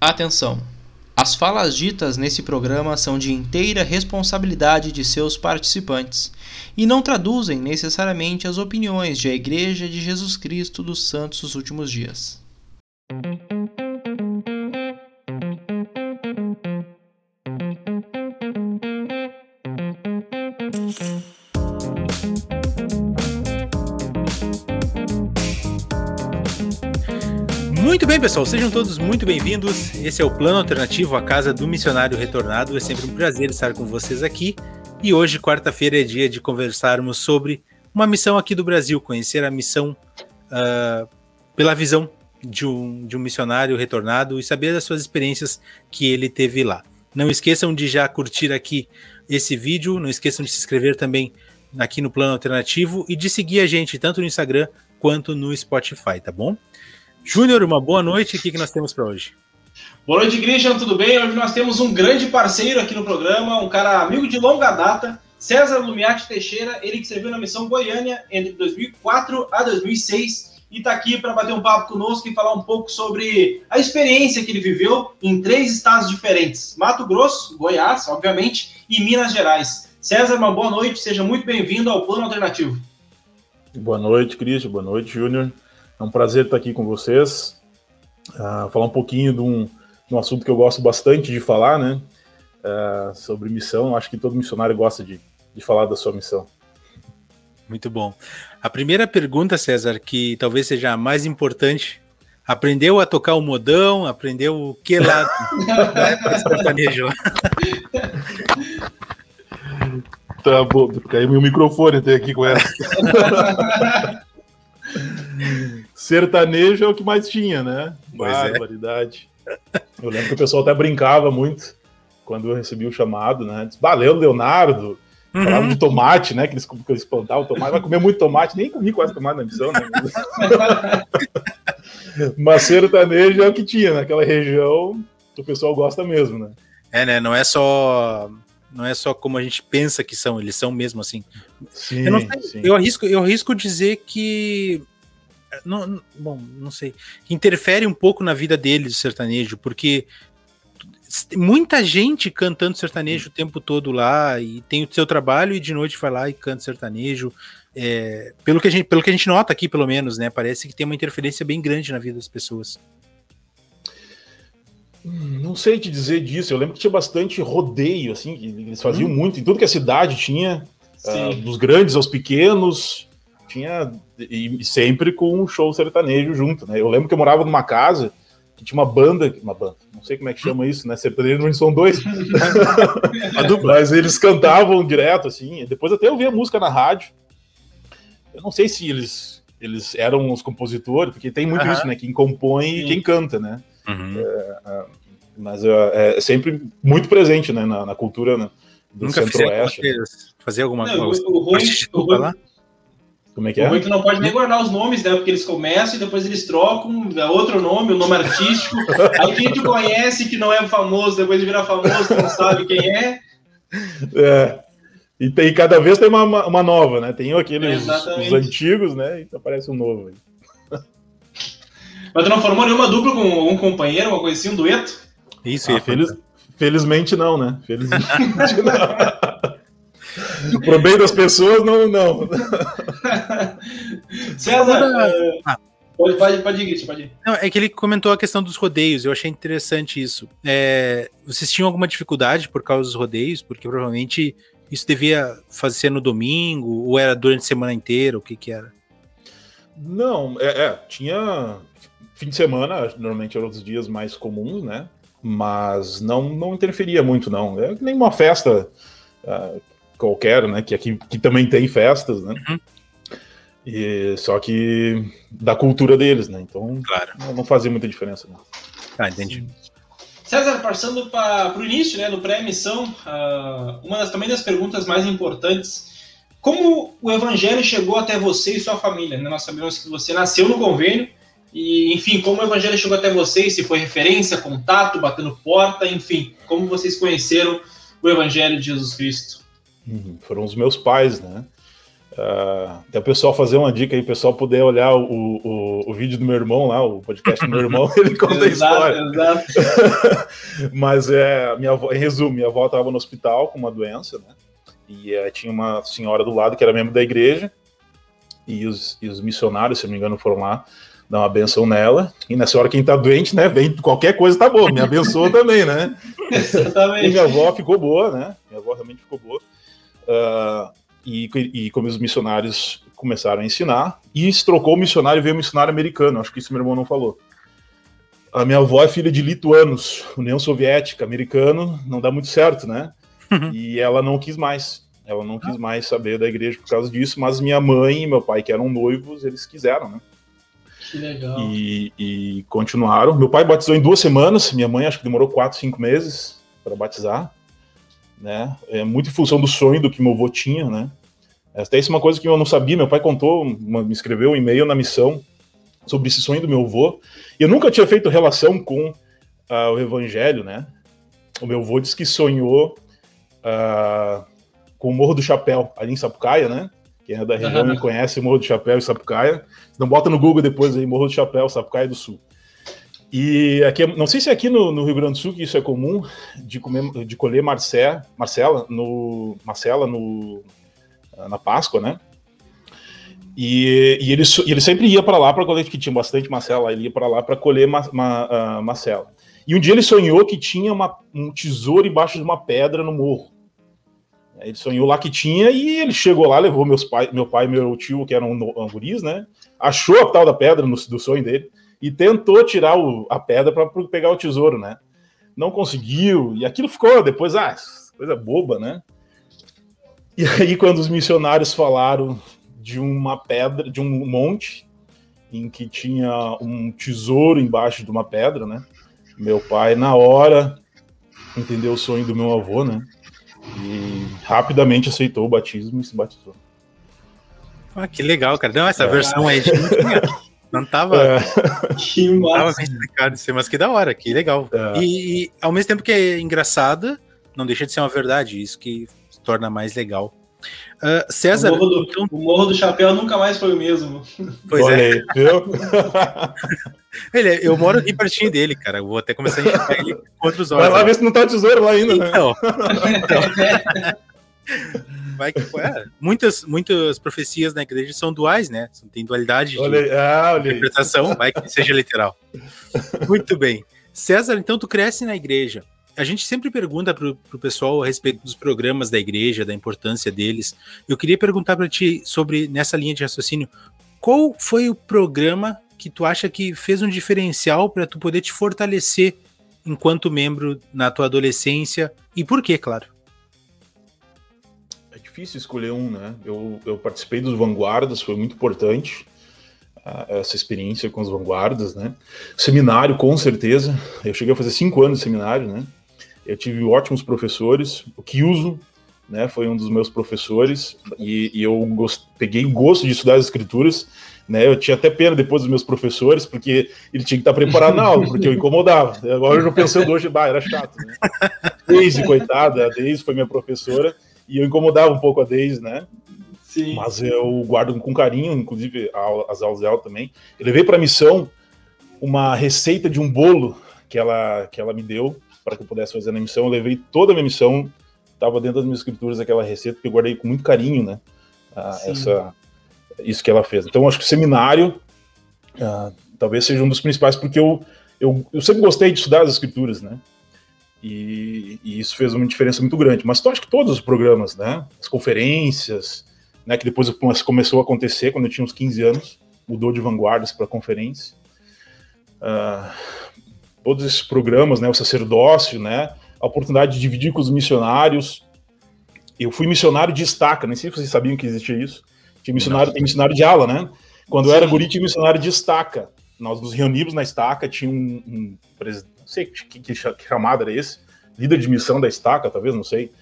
Atenção! As falas ditas nesse programa são de inteira responsabilidade de seus participantes e não traduzem necessariamente as opiniões de a Igreja de Jesus Cristo dos Santos dos Últimos Dias. Bem, pessoal, sejam todos muito bem-vindos. Esse é o Plano Alternativo, a casa do missionário retornado. É sempre um prazer estar com vocês aqui. E hoje, quarta-feira, é dia de conversarmos sobre uma missão aqui do Brasil, conhecer a missão uh, pela visão de um, de um missionário retornado e saber das suas experiências que ele teve lá. Não esqueçam de já curtir aqui esse vídeo, não esqueçam de se inscrever também aqui no Plano Alternativo e de seguir a gente tanto no Instagram quanto no Spotify, tá bom? Júnior, uma boa noite. O que, que nós temos para hoje? Boa noite, Christian, tudo bem? Hoje nós temos um grande parceiro aqui no programa, um cara amigo de longa data, César Lumiati Teixeira, ele que serviu na missão Goiânia entre 2004 a 2006 e está aqui para bater um papo conosco e falar um pouco sobre a experiência que ele viveu em três estados diferentes: Mato Grosso, Goiás, obviamente, e Minas Gerais. César, uma boa noite, seja muito bem-vindo ao Plano Alternativo. Boa noite, Cristian, boa noite, Júnior. É um prazer estar aqui com vocês, uh, falar um pouquinho de um, de um, assunto que eu gosto bastante de falar, né? Uh, sobre missão. Acho que todo missionário gosta de, de falar da sua missão. Muito bom. A primeira pergunta, César, que talvez seja a mais importante, aprendeu a tocar o modão, aprendeu o que lá Tá bom, caiu meu microfone até aqui com essa. sertanejo é o que mais tinha, né? Pois é. Barbaridade. É. Eu lembro que o pessoal até brincava muito quando eu recebi o chamado, né? Valeu, Leonardo. Uhum. Falava de tomate, né? Que eles, que eles plantavam tomate. Vai comer muito tomate. Nem comi quase tomate na missão, né? Mas sertanejo é o que tinha naquela região. O pessoal gosta mesmo, né? É, né? Não é só não é só como a gente pensa que são, eles são mesmo assim. Sim, eu, sei, eu, arrisco, eu arrisco dizer que não, bom, não sei. Interfere um pouco na vida deles o sertanejo, porque muita gente cantando sertanejo o tempo todo lá e tem o seu trabalho e de noite vai lá e canta sertanejo. É, pelo, que a gente, pelo que a gente nota aqui, pelo menos, né? Parece que tem uma interferência bem grande na vida das pessoas. Não sei te dizer disso. Eu lembro que tinha bastante rodeio, assim, que eles faziam hum. muito em tudo que a cidade tinha, uh, dos grandes aos pequenos tinha e sempre com um show sertanejo junto, né? Eu lembro que eu morava numa casa que tinha uma banda, uma banda, não sei como é que chama isso, né? Sertanejo não são dois, mas eles cantavam direto assim. Depois até eu vi a música na rádio. Eu não sei se eles eles eram os compositores, porque tem muito uhum. isso, né? Quem compõe e quem canta, né? Uhum. É, é, mas é, é, sempre muito presente, né? Na, na cultura né, do Centro-Oeste. Fazer alguma coisa? O, o, o, como é que é? O ruim que não pode nem guardar os nomes, né? Porque eles começam e depois eles trocam é outro nome, o um nome artístico. Aí quem te conhece que não é famoso, depois de virar famoso, não sabe quem é. É. E tem, cada vez tem uma, uma nova, né? Tem aqueles os antigos, né? E aparece um novo aí. Mas tu não formou nenhuma dupla com um companheiro, uma coisa assim, um dueto? Isso, ah, feliz, felizmente não, né? Felizmente não. Pro bem das pessoas, não. não. César, é, ah. pode, pode, pode ir, pode ir. Não, é que ele comentou a questão dos rodeios, eu achei interessante isso. É, vocês tinham alguma dificuldade por causa dos rodeios? Porque provavelmente isso devia fazer no domingo, ou era durante a semana inteira, o que que era? Não, é, é tinha fim de semana, normalmente eram os dias mais comuns, né? Mas não, não interferia muito, não. É nem uma festa uh, qualquer, né? Que aqui que também tem festas, né? Uhum. E, só que da cultura deles, né? Então claro. não, não fazia muita diferença. Né? Ah, entendi. César, passando para o início, né, do pré-emissão, uh, uma das também das perguntas mais importantes, como o evangelho chegou até você e sua família? Né? Nós sabemos que você nasceu no convênio, e enfim, como o evangelho chegou até vocês, se foi referência, contato, batendo porta, enfim, como vocês conheceram o evangelho de Jesus Cristo? Uhum, foram os meus pais, né? Uh, até o pessoal fazer uma dica aí, o pessoal puder olhar o, o, o, vídeo do meu irmão lá, o podcast do meu irmão, ele conta a história. Exato. Mas é, minha avó, em resumo, minha avó estava no hospital com uma doença, né? E é, tinha uma senhora do lado que era membro da igreja, e os, e os missionários, se não me engano, foram lá dar uma benção nela. E nessa hora, quem tá doente, né? Vem qualquer coisa tá boa. Me abençoa também, né? Exatamente. E minha avó ficou boa, né? Minha avó realmente ficou boa. Uh, e, e como os missionários começaram a ensinar, e se trocou o missionário e veio o missionário americano, acho que isso meu irmão não falou. A minha avó é filha de lituanos, União Soviética, americano, não dá muito certo, né? Uhum. E ela não quis mais. Ela não quis mais saber da igreja por causa disso, mas minha mãe e meu pai, que eram noivos, eles quiseram, né? Que legal. E, e continuaram. Meu pai batizou em duas semanas, minha mãe acho que demorou quatro, cinco meses para batizar né? É muito em função do sonho do que meu avô tinha, né? Até isso é uma coisa que eu não sabia. Meu pai contou, me escreveu um e-mail na missão sobre esse sonho do meu avô. E eu nunca tinha feito relação com uh, o evangelho, né? O meu avô disse que sonhou uh, com o Morro do Chapéu, ali em Sapucaia, né? Quem é da região uhum. conhece o Morro do Chapéu e Sapucaia. Não bota no Google depois aí, Morro do Chapéu, Sapucaia do Sul. E aqui, não sei se aqui no, no, Rio Grande do Sul que isso é comum, de, comer, de colher Marcé, Marcela, no, Marcela no, na Páscoa, né? E, e ele, ele sempre ia para lá para colher, que tinha bastante Marcela, ele ia para lá para colher ma, ma, uh, Marcela. E um dia ele sonhou que tinha uma, um tesouro embaixo de uma pedra no morro. Ele sonhou lá que tinha e ele chegou lá, levou meus pai, meu pai e meu tio, que eram um, guris, né? Achou a tal da pedra no, do sonho dele e tentou tirar o, a pedra para pegar o tesouro, né? Não conseguiu, e aquilo ficou depois, ah, coisa boba, né? E aí, quando os missionários falaram de uma pedra, de um monte, em que tinha um tesouro embaixo de uma pedra, né? Meu pai, na hora, entendeu o sonho do meu avô, né? E rapidamente aceitou o batismo e se batizou. Ah, que legal, cara. Não, essa é. versão aí de Não tava, é. não tava bem explicado isso, mas que da hora, que legal. É. E, e, ao mesmo tempo que é engraçada, não deixa de ser uma verdade, isso que torna mais legal. Uh, César. O morro, do, então... o morro, do, Chapéu nunca mais foi o mesmo. Pois é. viu? ele, eu moro aqui pertinho dele, cara. vou até começar a enxergar ele com outros olhos. Vai lá ver se não tá tesouro lá ainda, né? Então. vai que é, muitas, muitas profecias na igreja são duais, né? Tem dualidade de ah, interpretação, vai que seja literal. Muito bem. César, então tu cresce na igreja. A gente sempre pergunta para o pessoal a respeito dos programas da igreja, da importância deles. Eu queria perguntar para ti sobre, nessa linha de raciocínio, qual foi o programa que tu acha que fez um diferencial para tu poder te fortalecer enquanto membro na tua adolescência e por quê, claro? Difícil escolher um, né? Eu, eu participei dos Vanguardas, foi muito importante uh, essa experiência com os Vanguardas, né? Seminário, com certeza. Eu cheguei a fazer cinco anos de seminário, né? Eu tive ótimos professores. O Kiuso, né? Foi um dos meus professores e, e eu gost... peguei gosto de estudar as escrituras. Né, eu tinha até pena depois dos meus professores, porque ele tinha que estar preparado na aula, porque eu incomodava. Agora eu já pensando hoje, bah, era chato. Né? Coitada, a foi minha professora, e eu incomodava um pouco a Daisy, né? Sim. Mas eu guardo com carinho, inclusive as aulas dela também. Eu levei para a missão uma receita de um bolo que ela, que ela me deu para que eu pudesse fazer na missão. Eu levei toda a minha missão, estava dentro das minhas escrituras aquela receita que eu guardei com muito carinho, né? Ah, essa, isso que ela fez. Então, acho que o seminário ah, talvez seja um dos principais, porque eu, eu, eu sempre gostei de estudar as escrituras, né? E, e, isso fez uma diferença muito grande. Mas eu acho que todos os programas, né? As conferências, né? Que depois começou a acontecer quando eu tinha uns 15 anos, mudou de vanguardas para conferência. Uh, todos esses programas, né? O sacerdócio, né? A oportunidade de dividir com os missionários. Eu fui missionário de estaca, nem sei se vocês sabiam que existia isso. Tinha missionário, tem missionário de ala, né? Quando eu era guri, tinha missionário de estaca. Nós nos reunimos na estaca, tinha um, um presidente sei que, que, que chamada era esse, líder de missão da estaca, talvez, não sei.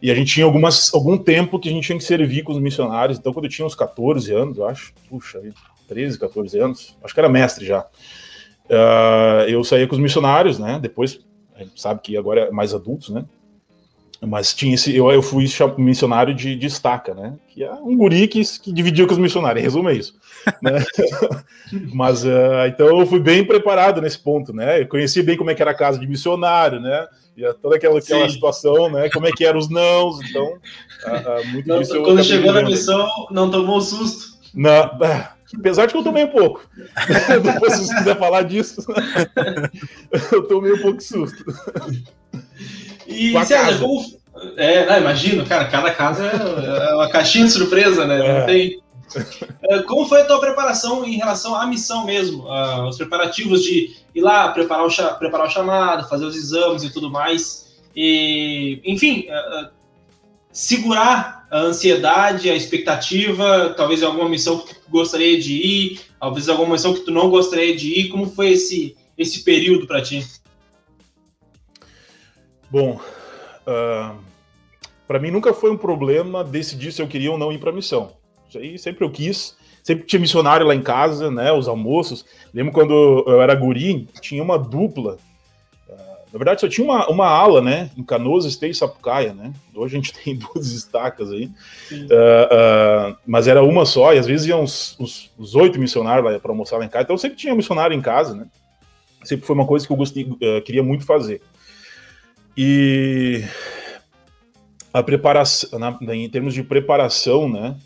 E a gente tinha algumas, algum tempo que a gente tinha que servir com os missionários. Então, quando eu tinha uns 14 anos, eu acho, puxa, 13, 14 anos, acho que era mestre já. Uh, eu saía com os missionários, né? Depois, a gente sabe que agora é mais adultos, né? Mas tinha esse, eu, eu fui missionário de, de estaca, né? Que é um guri que, que dividia com os missionários, em resumo é isso. Né? Mas uh, então eu fui bem preparado nesse ponto, né? Eu conheci bem como é que era a casa de missionário, né? E toda aquela, aquela situação, né? Como é que eram os nãos, então uh, uh, muito não, disso Quando chegou na missão, não tomou susto? Não, apesar de que eu tomei um pouco. Depois, se você quiser falar disso, eu tomei um pouco de susto. E César, como. É, não, imagino, cara, cada casa é uma caixinha de surpresa, né? É. Não tem. É, como foi a tua preparação em relação à missão mesmo? Uh, os preparativos de ir lá, preparar o, preparar o chamado, fazer os exames e tudo mais. E, enfim, uh, segurar a ansiedade, a expectativa, talvez alguma missão que tu gostaria de ir, talvez alguma missão que tu não gostaria de ir. Como foi esse, esse período para ti? Bom, uh, para mim nunca foi um problema decidir se eu queria ou não ir para a missão. Isso aí sempre eu quis. Sempre tinha missionário lá em casa, né? Os almoços. Lembro quando eu era guri, tinha uma dupla. Uh, na verdade, só tinha uma, uma ala, né? Em Canoas, Esteio e Sapucaia, né? Hoje a gente tem duas estacas aí. Uh, mas era uma só, e às vezes iam os, oito missionários para almoçar lá em casa. Então sempre tinha missionário em casa, né? Sempre foi uma coisa que eu gostei, queria muito fazer. E a preparação, na, em termos de preparação, né?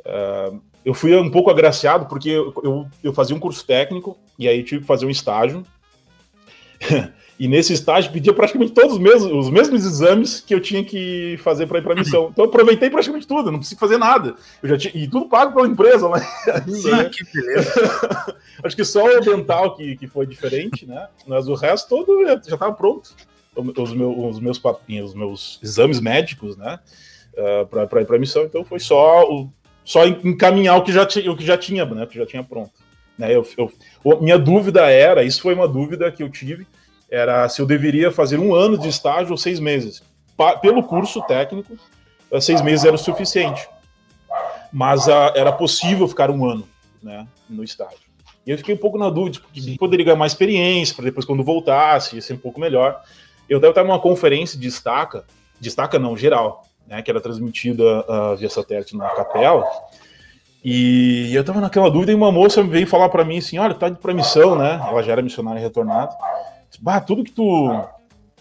Uh, eu fui um pouco agraciado porque eu, eu, eu, fazia um curso técnico e aí tive que fazer um estágio. e nesse estágio pedia praticamente todos os mesmos, os mesmos exames que eu tinha que fazer para ir para a missão. Então eu aproveitei praticamente tudo, não preciso fazer nada. Eu já tinha, e tudo pago pela empresa, né? Sim, né? que beleza. Acho que só o dental que, que foi diferente, né? Mas o resto todo já estava pronto os, meus, os meus papinhos, os meus exames médicos, né? Uh, para ir para a missão, então foi só, o, só encaminhar o que já, o que já tinha, né? O que já tinha pronto. Né? Eu, eu, minha dúvida era, isso foi uma dúvida que eu tive, era se eu deveria fazer um ano de estágio ou seis meses. Pa, pelo curso técnico, uh, seis meses era o suficiente. Mas uh, era possível ficar um ano né, no estágio. E eu fiquei um pouco na dúvida, porque Sim. poderia ganhar mais experiência, para depois, quando voltasse, ia ser um pouco melhor. Eu estava numa conferência de estaca, de estaca não, geral, né, que era transmitida uh, via satélite na capela, e eu estava naquela dúvida e uma moça veio falar para mim assim, olha, tá para missão, né? Ela já era missionária retornada. Bah, tudo que tu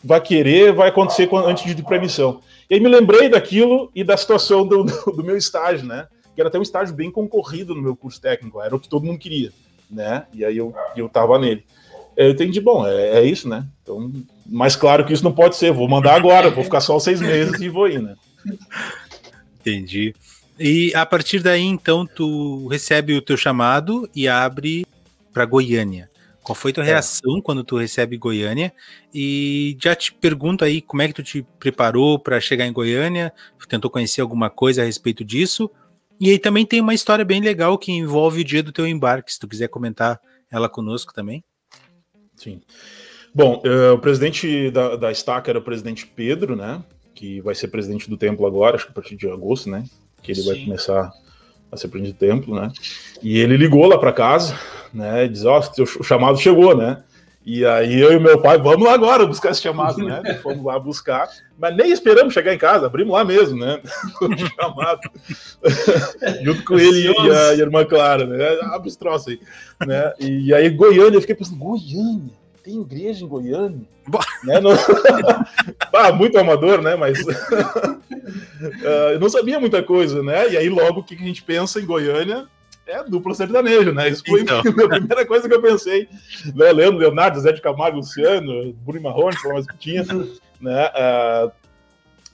vai querer vai acontecer antes de ir para missão. E aí me lembrei daquilo e da situação do, do, meu estágio, né? Que era até um estágio bem concorrido no meu curso técnico, era o que todo mundo queria, né? E aí eu, eu tava nele. Eu entendi, bom, é, é isso, né? Então mas claro que isso não pode ser, vou mandar agora, vou ficar só seis meses e vou ir, né? Entendi. E a partir daí, então, tu recebe o teu chamado e abre para Goiânia. Qual foi tua é. reação quando tu recebe Goiânia? E já te pergunto aí como é que tu te preparou para chegar em Goiânia? tentou conhecer alguma coisa a respeito disso? E aí também tem uma história bem legal que envolve o dia do teu embarque, se tu quiser comentar ela conosco também. Sim. Bom, uh, o presidente da, da Estaca era o presidente Pedro, né? Que vai ser presidente do templo agora, acho que a partir de agosto, né? Que ele Sim. vai começar a ser presidente do templo, né? E ele ligou lá para casa, né? E diz: Ó, oh, o chamado chegou, né? E aí eu e meu pai, vamos lá agora buscar esse chamado, né? Fomos lá buscar, mas nem esperamos chegar em casa, abrimos lá mesmo, né? O chamado. Junto com ele e a, e a irmã Clara, né? Abre os troços aí. Né? E aí, Goiânia, eu fiquei pensando, Goiânia? Tem igreja em Goiânia. né? ah, muito amador, né? Mas uh, eu não sabia muita coisa, né? E aí logo o que a gente pensa em Goiânia é duplo sertanejo, né? Isso foi então. a primeira coisa que eu pensei. Né? Leandro, Leonardo, Zé de Camargo, Luciano, Bruno Marrone, sei lá mais que tinha, né? Uh,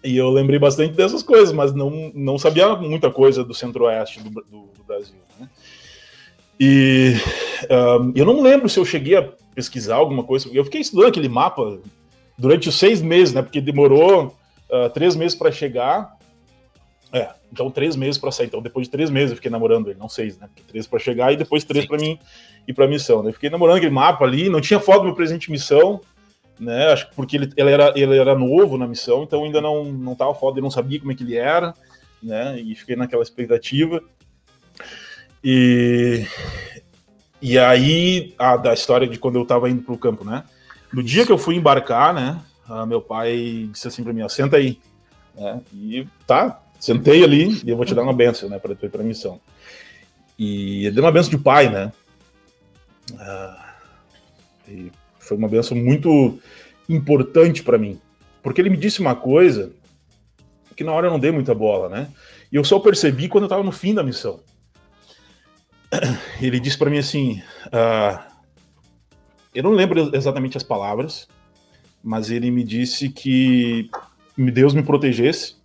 e eu lembrei bastante dessas coisas, mas não, não sabia muita coisa do centro-oeste do, do, do, Brasil. Né? E uh, eu não lembro se eu cheguei a pesquisar alguma coisa. Eu fiquei estudando aquele mapa durante os seis meses, né? Porque demorou uh, três meses para chegar. É, então três meses para sair. Então depois de três meses eu fiquei namorando ele, não seis, né? Porque três para chegar e depois três para mim ir para missão. Né? Eu fiquei namorando aquele mapa ali, não tinha foto do meu presente de missão, né? Acho que porque ele, ele, era, ele era novo na missão, então ainda não não tava foto, eu não sabia como é que ele era, né? E fiquei naquela expectativa. E e aí, a da história de quando eu tava indo pro campo, né? No dia que eu fui embarcar, né? meu pai disse assim pra mim: senta aí. né? E tá, sentei ali e eu vou te dar uma benção, né, para ir para a missão. E deu uma benção de pai, né? Ah, e foi uma benção muito importante para mim, porque ele me disse uma coisa que na hora eu não dei muita bola, né? E eu só percebi quando eu estava no fim da missão. Ele disse para mim assim: uh, eu não lembro exatamente as palavras, mas ele me disse que Deus me protegesse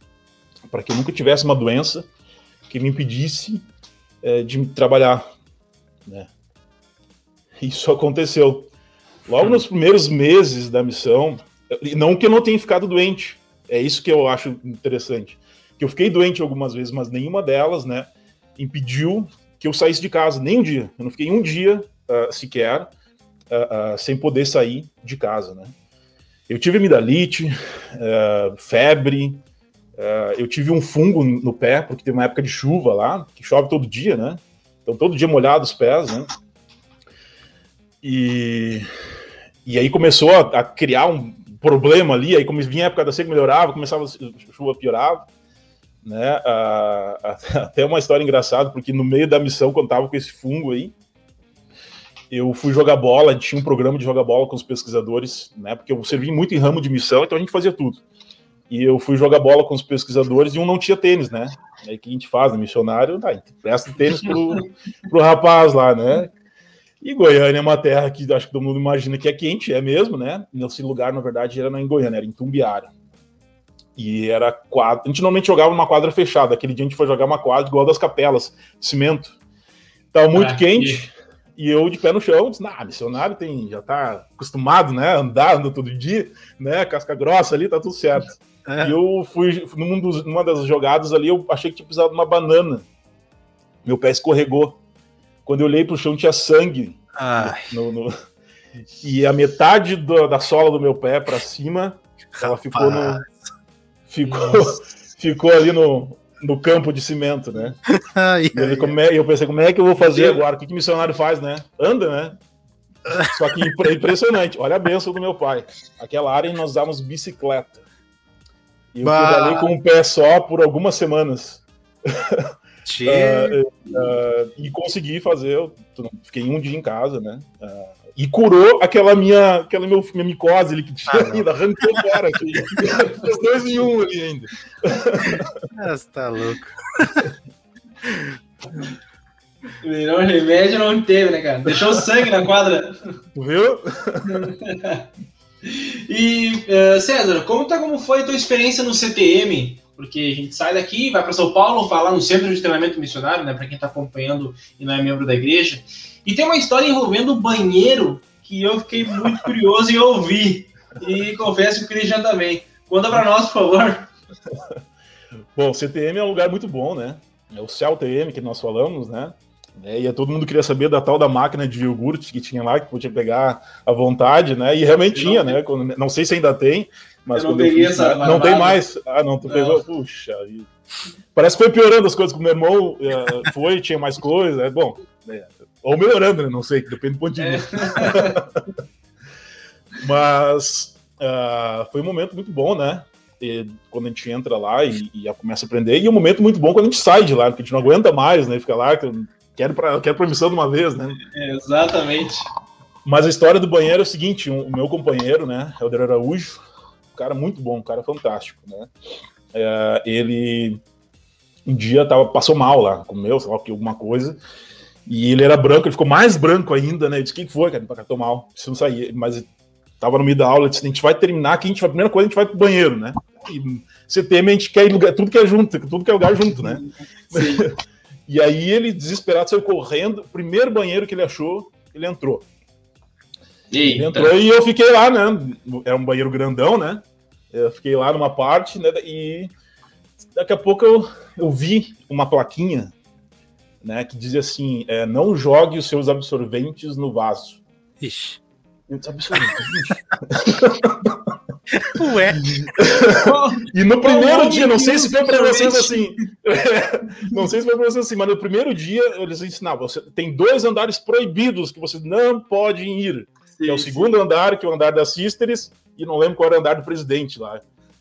para que eu nunca tivesse uma doença que me impedisse é, de trabalhar, né? Isso aconteceu. Logo nos primeiros meses da missão, não que eu não tenha ficado doente, é isso que eu acho interessante. Que eu fiquei doente algumas vezes, mas nenhuma delas, né, impediu que eu saísse de casa, nem um dia. Eu não fiquei um dia uh, sequer uh, uh, sem poder sair de casa, né. Eu tive amidalite, febre, eu tive um fungo no pé, porque teve uma época de chuva lá, que chove todo dia, né? Então todo dia molhado os pés, né? E, e aí começou a, a criar um, problema ali, aí como vinha a época da seca, melhorava, começava a chuva, piorava, né, até uma história engraçada, porque no meio da missão, quando tava com esse fungo aí, eu fui jogar bola, tinha um programa de jogar bola com os pesquisadores, né, porque eu servi muito em ramo de missão, então a gente fazia tudo. E eu fui jogar bola com os pesquisadores e um não tinha tênis, né? Aí o que a gente faz, né? Missionário, tá, presta tênis pro, pro rapaz lá, né? E Goiânia é uma terra que acho que todo mundo imagina que é quente, é mesmo, né? Nesse lugar, na verdade, era não em Goiânia, era em Tumbiara. E era quadra. A gente normalmente jogava numa quadra fechada. Aquele dia a gente foi jogar uma quadra igual das capelas, cimento. Tava muito ah, quente. E... e... eu de pé no chão, disse, nah, missionário tem, já tá acostumado, né? Andar, anda todo dia, né? Casca grossa ali, tá tudo certo. É. E eu fui, num dos, numa das jogadas ali, eu achei que tinha precisado de uma banana. Meu pé escorregou. Quando eu olhei pro chão, tinha sangue. No, no... E a metade do, da sola do meu pé para cima, ela ficou no. Ficou, ficou ali no, no campo de cimento, né? Ai, ai, como é, eu pensei, como é que eu vou fazer agora? O que, que missionário faz, né? Anda, né? Só que é impressionante. Olha a benção do meu pai. Aquela área nós usávamos bicicleta. E eu pedalei com um pé só por algumas semanas. Uh, uh, e consegui fazer, eu fiquei um dia em casa, né? Uh, e curou aquela minha, aquela meu, minha micose ali que tinha ah, ainda, arrancou fora. Os dois em um ali ainda. Você tá louco. Melhor remédio não teve, né, cara? Deixou sangue na quadra. Viu? e, César, conta como foi a tua experiência no CTM porque a gente sai daqui, vai para São Paulo, vai lá no Centro de Treinamento Missionário, né, para quem está acompanhando e não é membro da igreja. E tem uma história envolvendo o banheiro que eu fiquei muito curioso em ouvir. E confesso que o Cristian também. Conta para nós, por favor. Bom, o CTM é um lugar muito bom, né? É o CELTM que nós falamos, né? É, e todo mundo queria saber da tal da máquina de iogurte que tinha lá, que podia pegar à vontade, né? E realmente tinha, né? Não sei se ainda tem, mas eu não peguei fiz, essa. Não, não tem mais. Ah, não, tu não. pegou. Puxa. Parece que foi piorando as coisas com o meu irmão. Uh, foi, tinha mais coisa. É bom. É, ou melhorando, né? Não sei, depende do ponto de é. vista. É. mas uh, foi um momento muito bom, né? E, quando a gente entra lá e, e, começa a aprender. E um momento muito bom quando a gente sai de lá, porque a gente não aguenta mais, né? Fica lá, quero, pra, quero permissão de uma vez, né? É, exatamente. Mas a história do banheiro é o seguinte: um, o meu companheiro, né, Helder Araújo, cara muito bom, um cara fantástico, né? É, ele um dia tava, passou mal lá, comeu, sei lá, alguma coisa, e ele era branco, ele ficou mais branco ainda, né? Eu disse, o que foi, cara? Tô mal, preciso sair. Mas tava no meio da aula, disse, a gente vai terminar aqui, a, gente vai, a primeira coisa, a gente vai pro banheiro, né? E CTM a gente quer lugar, tudo que é junto, tudo que é lugar junto, né? e aí ele, desesperado, saiu correndo, o primeiro banheiro que ele achou, ele entrou. Eita. Ele entrou e eu fiquei lá, né? Era um banheiro grandão, né? Eu fiquei lá numa parte, né? E daqui a pouco eu, eu vi uma plaquinha, né? Que dizia assim: é, não jogue os seus absorventes no vaso. Ixi. Absorventes, Ué. e no primeiro dia, não sei se foi para vocês assim. não sei se foi para vocês assim, mas no primeiro dia eles ensinavam: você tem dois andares proibidos que você não pode ir. Sim, que é o segundo sim. andar, que é o andar das Sisters, e não lembro qual era o andar do presidente lá.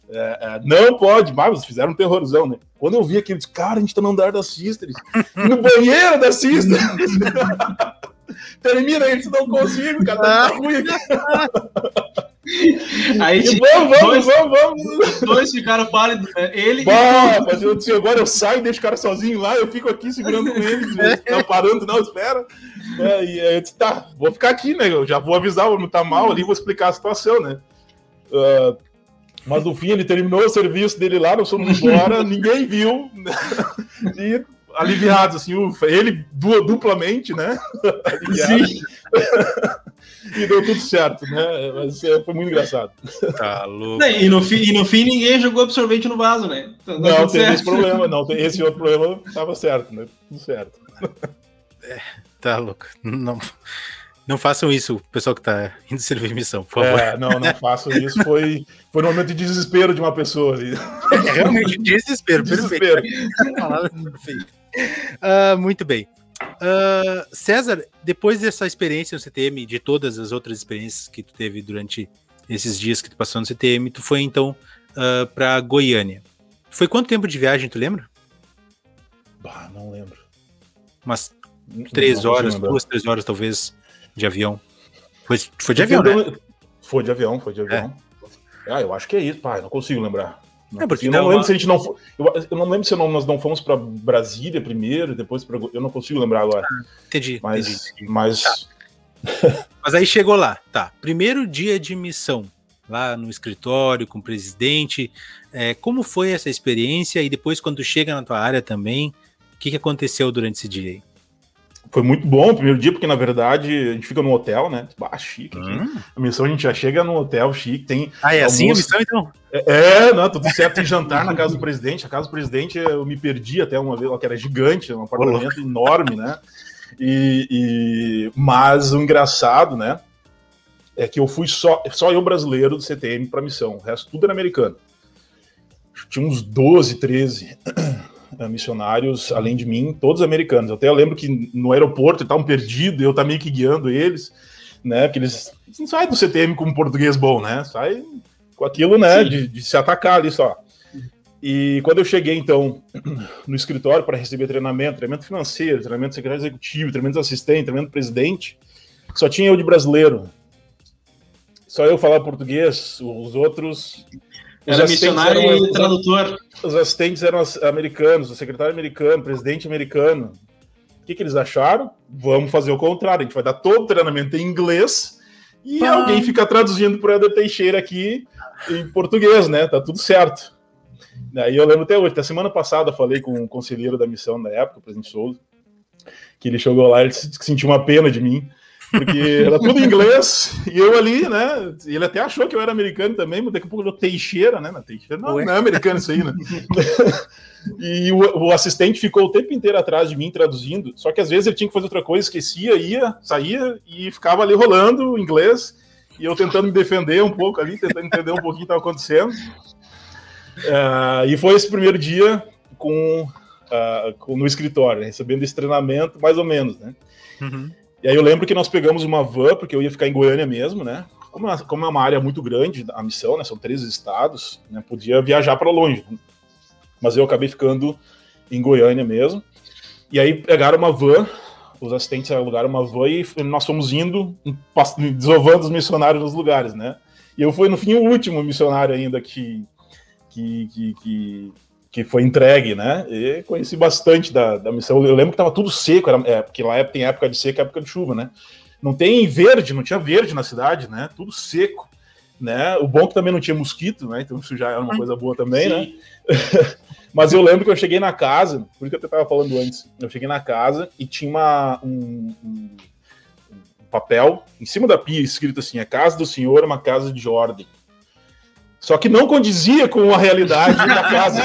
É, é, não pode, mas fizeram um terrorzão, né? Quando eu vi aquilo, eu disse, cara, a gente tá no andar da Sisters, no banheiro da Sisters. Termina isso, não consigo, cara, tá ruim aqui. Aí, e vamos, vamos, dois, vamos, vamos. Os dois ficaram pálidos, né? Ele bah, mas eu disse, agora eu saio, deixo o cara sozinho lá, eu fico aqui segurando com ele, não parando, não, espera. É, e aí eu disse, tá, vou ficar aqui, né? Eu já vou avisar, vou tá mal ali, vou explicar a situação, né? Uh, mas no fim ele terminou o serviço dele lá, nós fomos embora, ninguém viu. E aliviados, assim, ele duplamente, né? Sim. e deu tudo certo, né? Mas é, foi muito engraçado. Tá louco. E no, fim, e no fim ninguém jogou absorvente no vaso, né? Então, não, teve certo. esse problema, não. Esse outro problema estava certo, né? Tudo certo. É, tá louco. Não, não façam isso, pessoal que está indo servir missão, por favor. É, não, não façam isso. Foi, foi no momento de desespero de uma pessoa ali. É realmente desespero, desespero. perfeito. Uh, muito bem. Uh, César, depois dessa experiência no CTM, de todas as outras experiências que tu teve durante esses dias que tu passou no CTM, tu foi então uh, ah, para Goiânia. Foi quanto tempo de viagem, tu lembra? Bah, não lembro. Umas três não, horas, duas, três horas talvez de avião. Foi, foi de avião, né? Foi de avião, foi de avião. É. Ah, eu acho que é isso, pai, não consigo lembrar. Não, é porque eu não lembro uma... se a gente não eu, eu, não lembro se não, nós não fomos para Brasília primeiro, depois para eu não consigo lembrar agora. Ah, entendi. Mas, entendi. mas tá. mas aí chegou lá, tá? Primeiro dia de missão lá no escritório com o presidente. É, como foi essa experiência e depois quando chega na tua área também, o que, que aconteceu durante esse dia aí? Foi muito bom o primeiro dia, porque na verdade a gente fica no hotel, né? Ah, chique. Hum. A missão a gente já chega no hotel chique, tem. Ah, é assim a missão então? É, é, não, tudo certo. Tem jantar na casa do presidente. A casa do presidente eu me perdi até uma vez, que era gigante, um apartamento enorme, né? E, e, Mas o engraçado, né? É que eu fui só, só eu brasileiro do CTM para missão, o resto tudo era americano. Tinha uns 12, 13 uh, missionários, além de mim, todos americanos. Até eu lembro que no aeroporto estavam perdidos, eu estava meio que guiando eles, né? Porque eles não saem do CTM com um português bom, né? Sai com aquilo, né? De, de, se atacar ali só. E quando eu cheguei, então, no escritório para receber treinamento, treinamento financeiro, treinamento secretário executivo, treinamento assistente, treinamento presidente, só tinha eu de brasileiro. Só eu falar português, os outros era missionário eram, e tradutor. Os assistentes eram americanos, o secretário americano, o presidente americano. O que, que eles acharam? Vamos fazer o contrário. A gente vai dar todo o treinamento em inglês e ah. alguém fica traduzindo para o Eder Teixeira aqui em português, né? Tá tudo certo. Aí eu lembro até hoje, até semana passada falei com o conselheiro da missão da época, o presidente Souza, que ele chegou lá e sentiu uma pena de mim, porque era tudo inglês, e eu ali, né? Ele até achou que eu era americano também, mas daqui a pouco eu Teixeira, né? Teixeira, não, não é americano isso aí, né? e o, o, assistente ficou o tempo inteiro atrás de mim traduzindo, só que às vezes ele tinha que fazer outra coisa, esquecia, ia, saía e ficava ali rolando inglês, e eu tentando me defender um pouco ali, tentando entender um pouquinho o que estava acontecendo. Uh, e foi esse primeiro dia com, uh, com no escritório, né, recebendo esse treinamento, mais ou menos, né? Uhum. E aí eu lembro que nós pegamos uma van, porque eu ia ficar em Goiânia mesmo, né? Como, é, como é uma área muito grande, a missão, né? São três estados, né? Podia viajar para longe. Mas eu acabei ficando em Goiânia mesmo. E aí pegaram uma van, os assistentes alugaram uma van e nós fomos indo, desovando os missionários nos lugares, né? E eu fui, no fim, o último missionário ainda que, que, que, que que foi entregue, né? E conheci bastante da, da missão. Eu lembro que estava tudo seco, era, é, porque lá tem época de seca, época de chuva, né? Não tem verde, não tinha verde na cidade, né? Tudo seco, né? O bom é que também não tinha mosquito, né? Então isso já era uma coisa boa também, né? Mas eu lembro que eu cheguei na casa, por isso que eu estava falando antes, eu cheguei na casa e tinha uma, um, um, papel em cima da pia escrito assim: a casa do senhor é uma casa de ordem. Só que não condizia com a realidade da casa.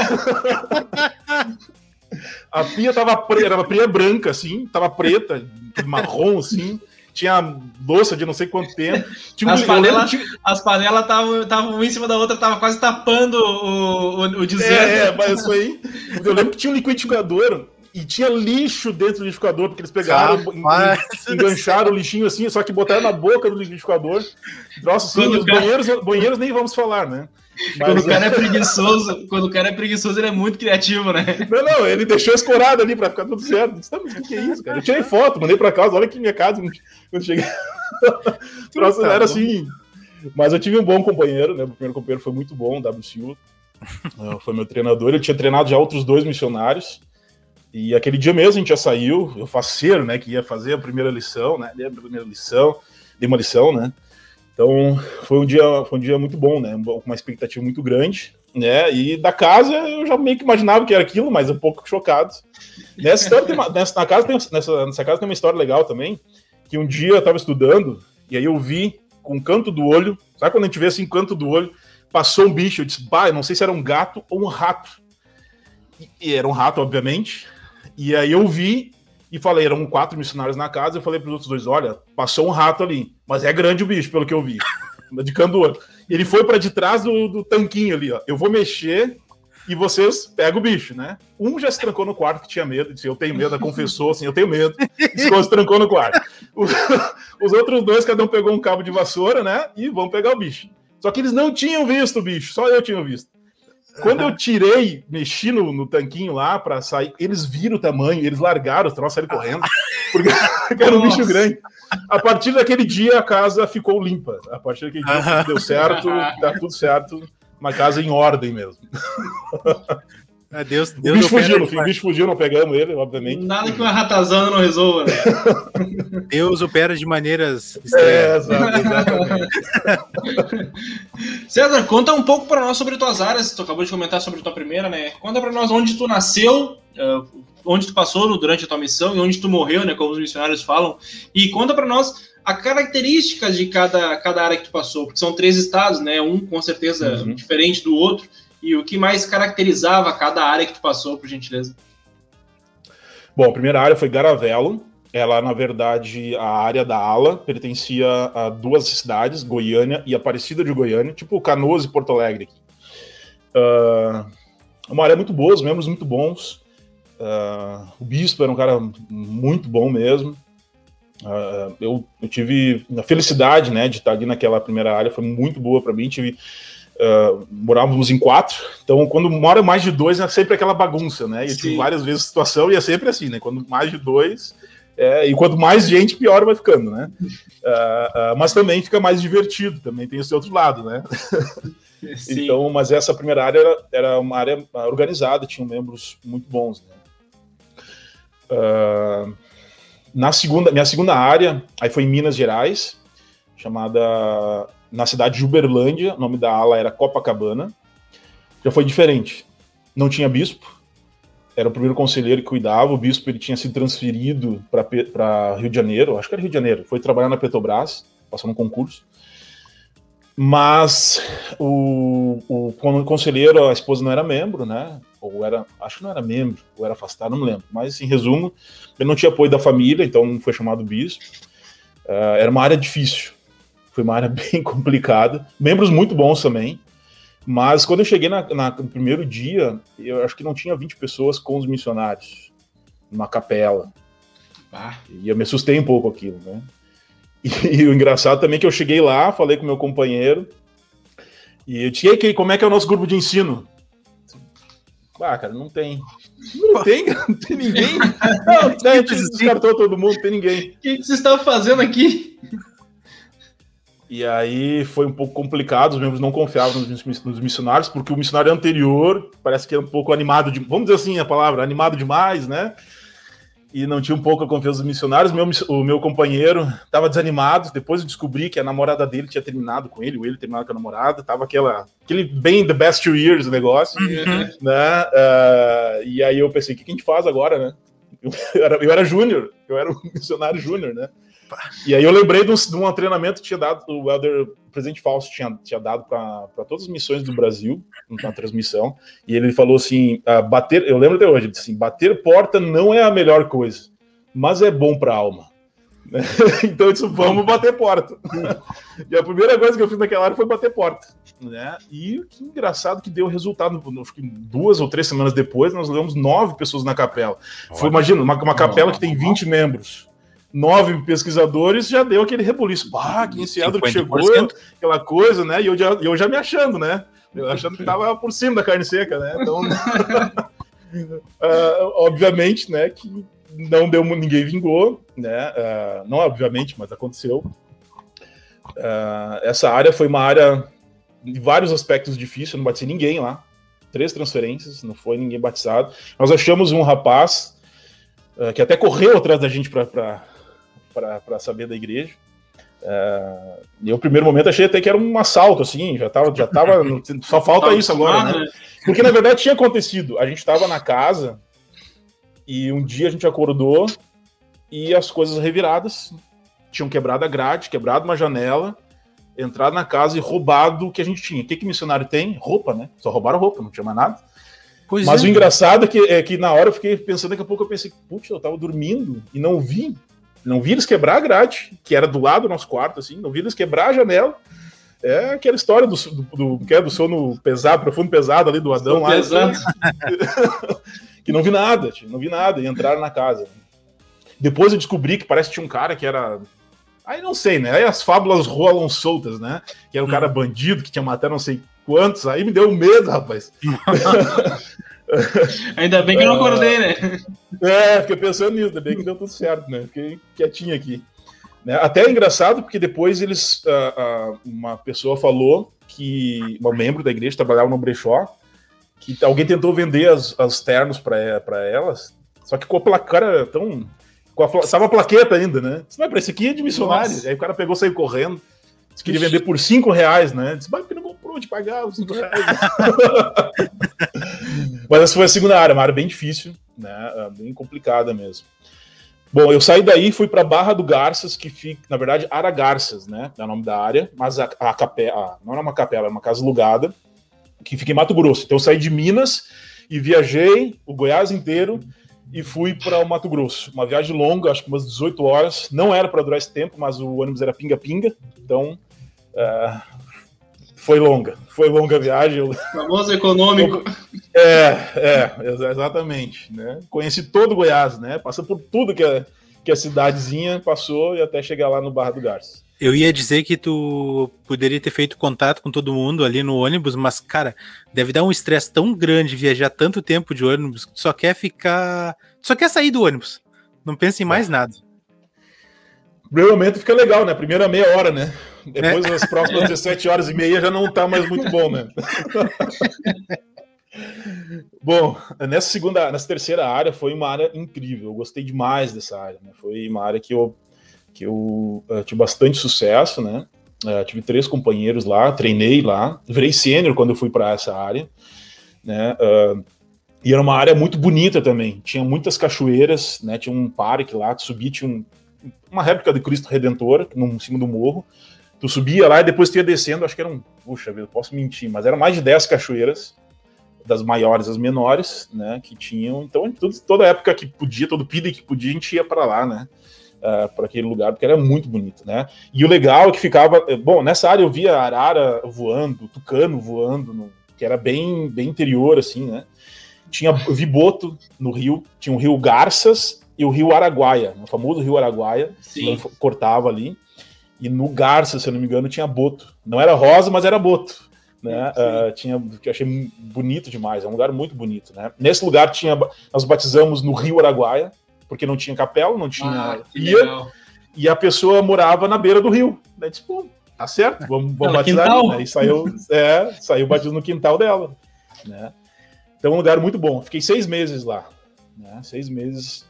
a pia estava preta, era uma pia branca, assim, tava preta, marrom, assim. Tinha louça de não sei quanto tempo. Tinha as, panelas tinha... as panelas estavam uma em cima da outra, tava quase tapando o, o, o É, é, mas isso aí. Eu lembro que tinha um liquidificador e tinha lixo dentro do liquidificador, porque eles pegaram, e engancharam o lixinho assim, só que botaram na boca do liquidificador. Nossa, assim, os cara... banheiros, banheiros nem vamos falar, né? Mas, quando o cara é preguiçoso, quando o cara é preguiçoso, ele é muito criativo, né? Não, não, ele deixou escorado ali pra ficar tudo certo. Disse, o que é isso, cara? Eu tirei foto, mandei pra casa, olha aqui minha casa quando cheguei. Nossa, era assim. Mas eu tive um bom companheiro, né? O primeiro companheiro foi muito bom, o W. Silva. Foi meu treinador. Ele tinha treinado já outros dois missionários. E aquele dia mesmo a gente já saiu, eu faceiro, né? Que ia fazer a primeira lição, né? Dei a primeira lição, dei uma lição, né? Então foi um dia, foi um dia muito bom, né? Com uma expectativa muito grande, né? E da casa eu já meio que imaginava que era aquilo, mas um pouco chocado. Nessa história tem uma, nessa, na casa tem, nessa, nessa casa tem uma história legal também, que um dia eu estava estudando e aí eu vi com o canto do olho, sabe quando a gente vê assim, canto do olho, passou um bicho, eu disse, bah, não sei se era um gato ou um rato. E era um rato, obviamente. E aí eu vi e falei, eram quatro missionários na casa, eu falei para os outros dois, olha, passou um rato ali, mas é grande o bicho, pelo que eu vi. De candor. Ele foi para de trás do, do, tanquinho ali, ó. Eu vou mexer e vocês pegam o bicho, né? Um já se trancou no quarto que tinha medo, disse, eu tenho medo, confessou assim, eu tenho medo. E se trancou no quarto. Os, os outros dois, cada um pegou um cabo de vassoura, né? E vão pegar o bicho. Só que eles não tinham visto o bicho, só eu tinha visto. Quando eu tirei, mexi no, no tanquinho lá para sair, eles viram o tamanho, eles largaram os troços, saíram correndo, porque era um bicho grande. A partir daquele dia, a casa ficou limpa. A partir daquele dia, deu certo, tá tudo certo. Uma casa em ordem mesmo. É, Deus, Deus o bicho fugiu, no fim, o bicho fugiu, não pegamos ele, obviamente. Nada que uma ratazana não resolva. Né? Deus opera de maneiras É, exato, exatamente. César, conta um pouco para nós sobre tuas áreas. Tu acabou de comentar sobre tua primeira, né? Conta para nós onde tu nasceu, uh, onde tu passou durante a tua missão e onde tu morreu, né? Como os missionários falam. E conta para nós a características de cada, cada área que tu passou, porque são três estados, né? Um com certeza uhum. diferente do outro e o que mais caracterizava cada área que tu passou, por gentileza? Bom, a primeira área foi Garavelo. Ela, na verdade, a área da ala pertencia a duas cidades, Goiânia e Aparecida de Goiânia, tipo Canoas e Porto Alegre. Uh, uma área muito boa, os membros muito bons. Uh, o bispo era um cara muito bom mesmo. Uh, eu, eu, tive a felicidade né, de estar ali naquela primeira área, foi muito boa para mim. Tive Uh, morávamos em quatro, então quando mora mais de dois é sempre aquela bagunça, né? E eu tive várias vezes a situação e é sempre assim, né? Quando mais de dois, é, e quanto mais gente, pior vai ficando, né? Uh, uh, mas também fica mais divertido, também tem esse outro lado, né? então, mas essa primeira área era, era, uma área organizada, tinham membros muito bons, né? na segunda, minha segunda área, aí foi em Minas Gerais, chamada na cidade de Uberlândia, o nome da ala era Copacabana. Já foi diferente. Não tinha bispo, era o primeiro conselheiro que cuidava, o bispo ele tinha sido transferido para Rio de Janeiro, acho que era Rio de Janeiro, foi trabalhar na Petrobras, passou no concurso. Mas o, o conselheiro, a esposa não era membro, né? Ou era, acho que não era membro, ou era afastado, não me lembro. Mas, em resumo, ele não tinha apoio da família, então foi chamado bispo. Uh, era uma área difícil, foi uma área bem complicada. Membros muito bons também. Mas quando eu cheguei na, na, no primeiro dia, eu acho que não tinha 20 pessoas com os missionários numa capela. Ah. E eu me assustei um pouco aquilo, né? E, e, o engraçado também é que eu cheguei lá, falei com meu companheiro, e eu disse, e como é que é o nosso grupo de ensino? Ah, cara, não tem. Não tem, não tem ninguém. Não, não, a gente descartou todo mundo, não tem ninguém. O que, que você estava fazendo aqui? E aí foi um pouco complicado, os membros não confiavam nos, nos, missionários, porque o missionário anterior parece que era um pouco animado, de, vamos dizer assim a palavra, animado demais, né? E não tinha um pouco a confiança dos missionários. Meu, o meu companheiro estava desanimado, depois eu descobri que a namorada dele tinha terminado com ele, ou ele terminado com a namorada, tava aquela, aquele bem the best two years negócio, uhum. né? Uh, e aí eu pensei, o que a gente faz agora, né? Eu era, eu era júnior, eu era um missionário júnior, né? E aí eu lembrei de um, de um treinamento que tinha dado, o Elder, o presidente Fausto tinha, tinha dado para todas as missões do Brasil, na transmissão, e ele falou assim: uh, bater, eu lembro até hoje, ele disse assim: bater porta não é a melhor coisa, mas é bom para a alma. então eu disse, vamos bater porta. e a primeira coisa que eu fiz naquela área foi bater porta. Né? E que engraçado que deu resultado. Acho que duas ou três semanas depois, nós levamos nove pessoas na capela. Foi, imagina, uma, uma capela que tem 20 membros. Nove pesquisadores já deu aquele rebuliço. Ah, que iniciado que chegou, aquela coisa, né? E eu já, eu já me achando, né? Eu achando que tava por cima da carne seca, né? Então, uh, obviamente, né, que não deu, ninguém vingou, né? Uh, não obviamente, mas aconteceu. Uh, essa área foi uma área de vários aspectos difícil, não bati ninguém lá. Três transferências, não foi ninguém batizado. Nós achamos um rapaz que até correu atrás da gente para saber da igreja. Uh, e eu, no primeiro momento, achei até que era um assalto, assim, já tava, já tava. só falta isso agora, né? Porque na verdade tinha acontecido. A gente estava na casa e um dia a gente acordou e as coisas reviradas. Tinham quebrado a grade, quebrado uma janela, entrado na casa e roubado o que a gente tinha. O que, que missionário tem? Roupa, né? Só roubaram roupa, não tinha mais nada. Pois Mas é. o engraçado é que, é que na hora eu fiquei pensando, daqui a pouco eu pensei, putz, eu tava dormindo e não vi. Não vi eles quebrar a grade, que era do lado do nosso quarto, assim, não vi eles quebrar a janela. É aquela história do, do, do, que é do sono pesado, profundo pesado ali do Adão lá. Pesado. que não vi nada, não vi nada, e entraram na casa. Depois eu descobri que parece que tinha um cara que era. Aí não sei, né? Aí as fábulas rolam soltas, né? Que era um cara hum. bandido que tinha matado não sei quantos. Aí me deu medo, rapaz. Ainda bem que eu não acordei, né? É, fiquei pensando nisso, ainda bem que deu tudo certo, né? Fiquei quietinho aqui. Né? Até é engraçado, porque depois eles. Uh, uh, uma pessoa falou que. Um membro da igreja trabalhava no brechó que alguém tentou vender as, as ternos para elas, só que com a placa tão. Com a, tava a plaqueta ainda, né? Disse, mas esse aqui é de missionário. Nossa. Aí o cara pegou e saiu correndo. Disse que queria vender por 5 reais, né? Disse, mas porque não comprou de pagar os 5 reais. mas essa foi a segunda área, uma área bem difícil, né? Ah, bem complicada mesmo. Bom, eu saí daí fui para Barra do Garças, que fica, na verdade, Ara Garças, né? É o nome da área, mas a, a capela, não é uma capela, é uma casa alugada que fica em Mato Grosso. Então eu saí de Minas e viajei o Goiás inteiro e fui para o Mato Grosso. Uma viagem longa, acho que umas 18 horas. Não era para durar esse tempo, mas o ônibus era pinga-pinga. Então uh, foi longa. Foi longa a viagem. O famoso econômico. É, é, exatamente. Né? Conheci todo o Goiás, né? Passou por tudo que a, que a cidadezinha passou e até chegar lá no Barra do Garça. Eu ia dizer que tu poderia ter feito contato com todo mundo ali no ônibus, mas, cara, deve dar um estresse tão grande viajar tanto tempo de ônibus que tu só quer ficar. Tu só quer sair do ônibus. Não pensa em mais é. nada. O primeiro momento fica legal, né? Primeira meia hora, né? Depois, é. as próximas 17 horas e meia, já não tá mais muito bom, né? Bom, nessa segunda, nessa terceira área foi uma área incrível. Eu gostei demais dessa área. Né? Foi uma área que eu que eu uh, tive bastante sucesso, né? Uh, tive três companheiros lá, treinei lá, virei sênior quando eu fui para essa área, né? Uh, e era uma área muito bonita também. Tinha muitas cachoeiras, né? Tinha um parque lá, tu subia, tinha um, uma réplica de Cristo Redentor no cima do morro. Tu subia lá e depois tu ia descendo, acho que eram, puxa vida, posso mentir, mas eram mais de 10 cachoeiras, das maiores às menores, né? Que tinham. Então, tudo, toda época que podia, todo pida que podia, a gente ia para lá, né? uh, é, para aquele lugar, porque era muito bonito, né? E o legal é que ficava. Eh, bom, nessa área eu via arara voando, tucano voando, no, que era bem, bem interior, assim, né? Tinha, eu vi boto no rio, tinha o rio Garças e o rio Araguaia, o famoso rio Araguaia, Sim. que cortava ali. E no Garças, se eu não me engano, tinha boto. Não era rosa, mas era boto. Né? Uh, tinha, que eu achei bonito demais, é um lugar muito bonito, né? Nesse lugar tinha, nós batizamos no Rio Araguaia, porque não tinha capela, não tinha ah, ia, e a pessoa morava na beira do rio. Daí, tipo, tá certo, vamos, vamos batizar. Né? E saiu, é, saiu batismo no quintal dela. Né? Então, um lugar muito bom. Fiquei seis meses lá. Né? Seis meses.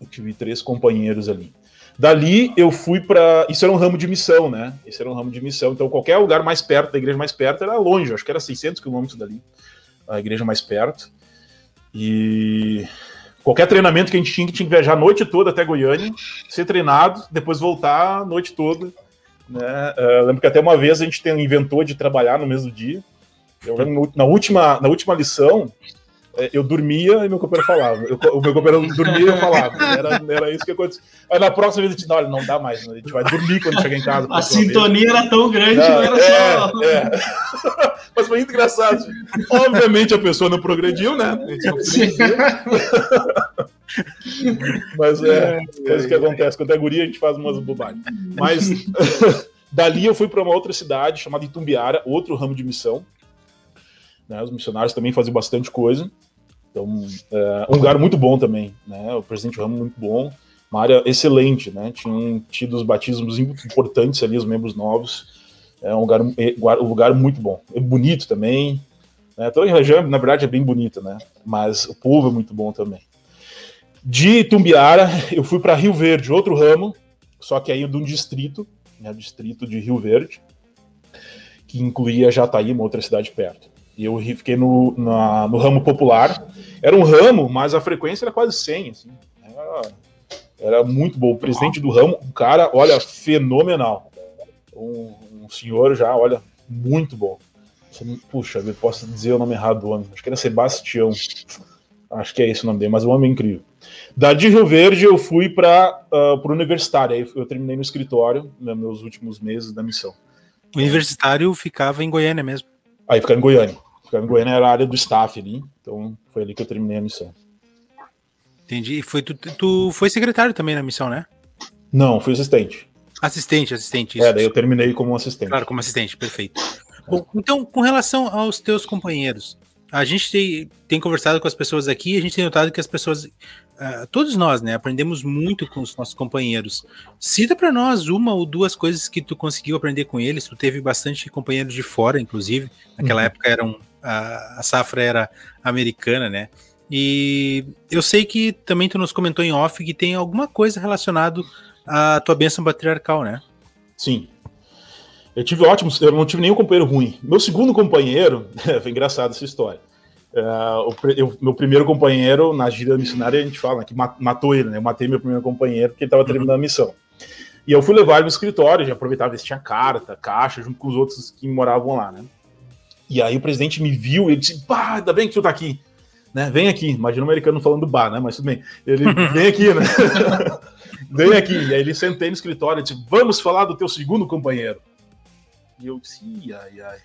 Eu tive três companheiros ali. Dali eu fui para. Isso era um ramo de missão, né? Isso era um ramo de missão. Então, qualquer lugar mais perto, da igreja mais perto, era longe. Acho que era 600 quilômetros dali, a igreja mais perto. E Qualquer treinamento que a gente tinha, que tinha que viajar a noite toda até Goiânia, ser treinado, depois voltar a noite toda. Né? Uh, lembro que até uma vez a gente inventou de trabalhar no mesmo dia. Eu na última, na última lição, eu dormia e meu companheiro falava. Eu, o meu companheiro dormia e eu falava. Era, era isso que acontecia. Aí na próxima vez a gente, olha, não dá mais, a gente vai dormir quando chegar em casa. A sintonia vez. era tão grande, não, não era é, só. É. Mas foi muito engraçado. Obviamente a pessoa não progrediu, né? Mas é, é coisa que acontece. Quando é guria, a gente faz umas bobagens. Mas dali eu fui para uma outra cidade chamada Itumbiara, outro ramo de missão. Né? Os missionários também faziam bastante coisa. Então, é um lugar muito bom também, né? O presidente Ramo muito bom, uma área excelente, né? Tinham tido os batismos importantes ali, os membros novos. É um lugar, é, um lugar muito bom. É bonito também. Né? Toda a região, na verdade, é bem bonita, né? Mas o povo é muito bom também. De Tumbiara, eu fui para Rio Verde, outro ramo, só que aí de um distrito, né? Distrito de Rio Verde, que incluía Jataí, uma outra cidade perto. E eu fiquei no, na, no ramo popular. Era um ramo, mas a frequência era quase 100, assim. Era, era muito bom. O presidente do ramo, um cara, olha, fenomenal. Um, um senhor já, olha, muito bom. Puxa, eu posso dizer o nome errado do homem. Acho que era Sebastião. Acho que é esse o nome dele, mas um homem incrível. Da de Rio Verde, eu fui para uh, o universitário. Aí eu terminei no escritório, nos né, meus últimos meses da missão. O universitário ficava em Goiânia mesmo. Aí ficava em Goiânia. Ficava em Goiânia era a área do staff ali, então foi ali que eu terminei a missão. Entendi. E foi, tu, tu foi secretário também na missão, né? Não, fui assistente. Assistente, assistente. Isso. É, daí eu terminei como assistente. Claro, como assistente, perfeito. Bom, então, com relação aos teus companheiros, a gente tem, tem conversado com as pessoas aqui, a gente tem notado que as pessoas, uh, todos nós, né, aprendemos muito com os nossos companheiros. Cita para nós uma ou duas coisas que tu conseguiu aprender com eles. Tu teve bastante companheiros de fora, inclusive. Naquela uhum. época eram a, a safra era americana, né? E eu sei que também tu nos comentou em off que tem alguma coisa relacionado à tua bênção patriarcal, né? Sim. Eu tive ótimos, eu não tive nenhum companheiro ruim. Meu segundo companheiro, foi engraçado essa história. Uh, o, eu, meu primeiro companheiro na gira missionária, a gente fala que matou ele, né? Eu matei meu primeiro companheiro porque ele estava terminando a missão. E eu fui levar ele no escritório, já aproveitava ver se tinha carta, caixa, junto com os outros que moravam lá, né? E aí o presidente me viu e ele disse: Bah, ainda bem que tu tá aqui. Né? Vem aqui. Imagina o americano falando bah, né? Mas tudo bem. Ele vem aqui, né? vem aqui. E aí ele sentei no escritório e disse: Vamos falar do teu segundo companheiro. E eu disse: ai, ai.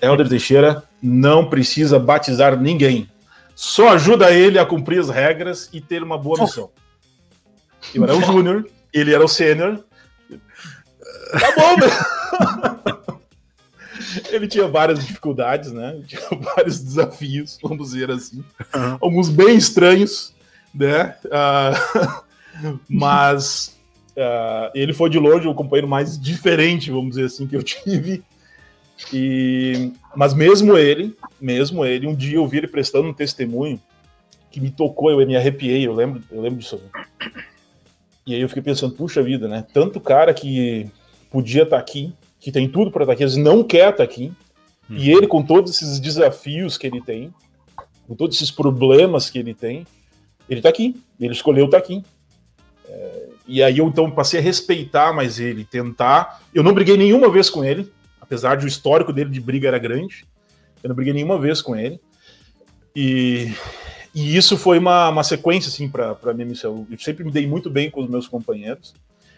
Helder Teixeira não precisa batizar ninguém. Só ajuda ele a cumprir as regras e ter uma boa missão. Eu era o júnior, ele era o sênior. Tá bom, né? ele tinha várias dificuldades, né? Tinha vários desafios, vamos dizer assim. Uhum. Alguns bem estranhos, né? Uh, mas uh, ele foi de longe o companheiro mais diferente, vamos dizer assim, que eu tive. E, mas mesmo ele, mesmo ele, um dia eu vi ele prestando um testemunho que me tocou, eu me arrepiei, eu lembro, eu lembro disso. E aí eu fiquei pensando, puxa vida, né? Tanto cara que podia estar tá aqui, que tem tudo para estar aqui, eles não quer estar aqui. Uhum. E ele, com todos esses desafios que ele tem, com todos esses problemas que ele tem, ele está aqui. Ele escolheu estar tá aqui. É, e aí eu então passei a respeitar mais ele, tentar. Eu não briguei nenhuma vez com ele, apesar de o histórico dele de briga era grande. Eu não briguei nenhuma vez com ele. E, e isso foi uma, uma sequência assim para a minha missão. Eu sempre me dei muito bem com os meus companheiros.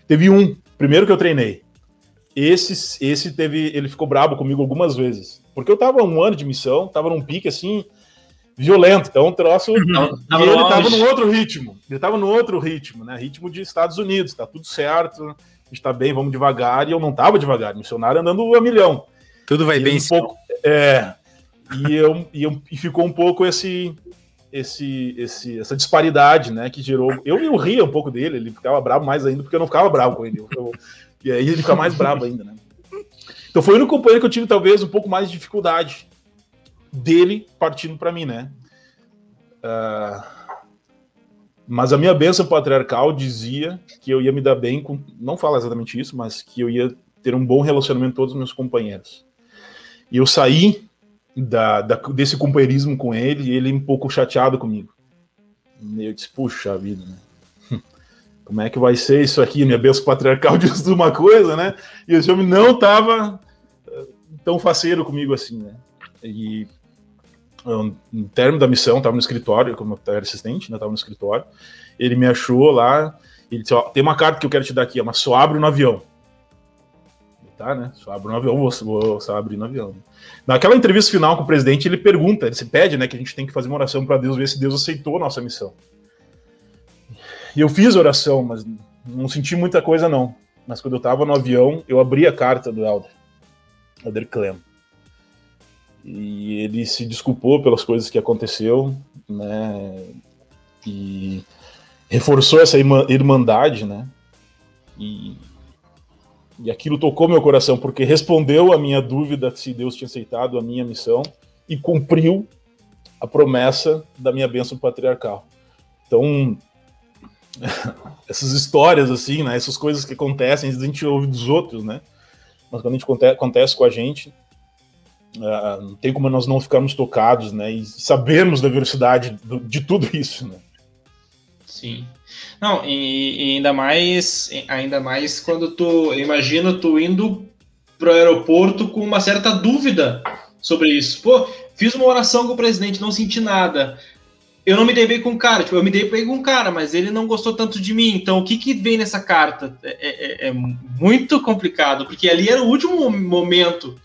Teve um, primeiro que eu treinei, esse, esse teve, ele ficou brabo comigo algumas vezes. Porque eu tava um ano de missão, tava num pique assim, violento. Então, um troço. Não, e ele tava num outro ritmo. Ele tava num outro ritmo, né? Ritmo de Estados Unidos, tá tudo certo, está bem, vamos devagar. E eu não tava devagar, missionário andando a milhão. Tudo vai e bem, um pouco, É. E, eu, e, eu, e ficou um pouco esse, esse, esse, essa disparidade, né? Que gerou. Eu, eu ria um pouco dele, ele ficava bravo mais ainda, porque eu não ficava bravo com ele. Eu, e aí ele fica mais brabo ainda, né? Então foi o único companheiro que eu tive, talvez, um pouco mais de dificuldade dele partindo para mim, né? Uh, mas a minha bênção patriarcal dizia que eu ia me dar bem com. Não fala exatamente isso, mas que eu ia ter um bom relacionamento com todos os meus companheiros. E eu saí da, da, desse companheirismo com ele e ele um pouco chateado comigo. E eu disse, puxa vida, né? como é que vai ser isso aqui? Minha benção patriarcal diz uma coisa, né? E esse homem não estava eh, tão faceiro comigo assim, né? E no término da missão, estava no escritório, como eu era assistente, né, estava no escritório, ele me achou lá, ele disse, ó, tem uma carta que eu quero te dar aqui, mas só abre no avião. Tá, né? Só abre no avião, vou, vou só abrir no avião. Naquela entrevista final com o presidente, ele pergunta, ele se pede, né, que a gente tem que fazer uma oração para Deus, ver se Deus aceitou a nossa missão. E eu fiz oração, mas não senti muita coisa não. Mas quando eu estava no avião, eu abri a carta do Elder, Elder Clem. E ele se desculpou pelas coisas que aconteceu, né? E reforçou essa irmandade, né? E, e aquilo tocou meu coração, porque respondeu a minha dúvida se Deus tinha aceitado a minha missão e cumpriu a promessa da minha bênção patriarcal. Então, essas histórias, assim, né? Essas coisas que acontecem, a gente ouve dos outros, né? Mas quando a gente acontece com a gente, uh, não tem como nós não ficarmos tocados, né? E sabermos da velocidade de tudo isso, né? Sim. Não, e, e, ainda mais, ainda mais quando tu, imagina tu indo pro aeroporto com uma certa dúvida sobre isso. Pô, fiz uma oração com o presidente, não senti nada. Eu não me dei bem com o cara, tipo, eu me dei bem com o cara, mas ele não gostou tanto de mim. Então, o que que vem nessa carta? É, é, é muito complicado, porque ali era o último momento.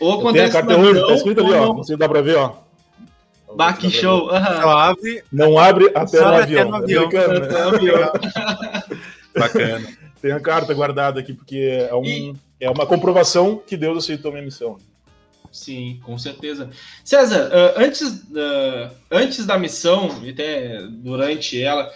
Ou acontece a carta hoje, tá escrito ali, ó. Não sei se dá pra ver, ó. Bah, que show. Uhum. Não abre, não abre até, no avião. Até no avião. Até no avião. Bacana. Tem a carta guardada aqui, porque é, um, e... é uma comprovação que Deus aceitou a minha missão. Sim, com certeza. César, uh, antes, uh, antes da missão, e até durante ela,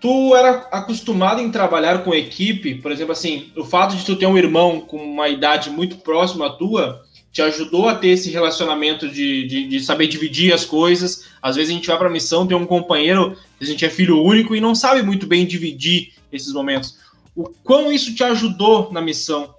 tu era acostumado em trabalhar com equipe? Por exemplo, assim, o fato de tu ter um irmão com uma idade muito próxima à tua, te ajudou a ter esse relacionamento de, de, de saber dividir as coisas. Às vezes a gente vai para missão, tem um companheiro, a gente é filho único e não sabe muito bem dividir esses momentos. O quão isso te ajudou na missão?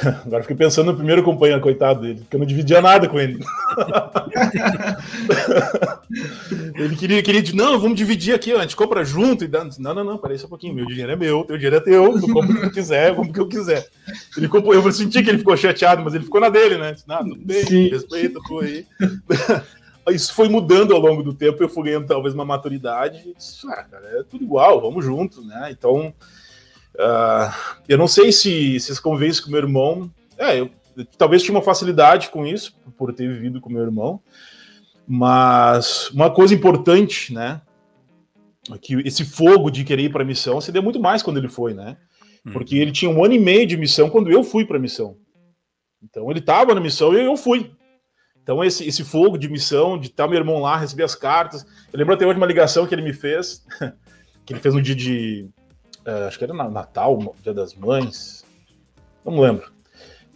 Agora fiquei pensando no primeiro companheiro, coitado dele, porque eu não dividia nada com ele. ele queria, queria, não, vamos dividir aqui, a gente compra junto e dá. Não, não, não, peraí só um pouquinho, meu dinheiro é meu, teu dinheiro é teu, compra o que tu quiser, como que eu quiser. Ele comprou, eu senti que ele ficou chateado, mas ele ficou na dele, né? Disse, não, tudo bem, Sim. respeita, aí. Isso foi mudando ao longo do tempo, eu fui ganhando talvez uma maturidade, disse, ah, cara, é tudo igual, vamos junto, né? Então Uh, eu não sei se, se essa convivência com meu irmão. É, eu, eu, talvez tinha uma facilidade com isso, por ter vivido com meu irmão. Mas uma coisa importante, né? Que esse fogo de querer ir para a missão se deu muito mais quando ele foi, né? Hum. Porque ele tinha um ano e meio de missão quando eu fui para a missão. Então ele estava na missão e eu fui. Então esse, esse fogo de missão, de estar meu irmão lá, receber as cartas. Eu lembro até hoje uma ligação que ele me fez, que ele fez no dia de uh, acho que era Natal, Dia das Mães, não lembro.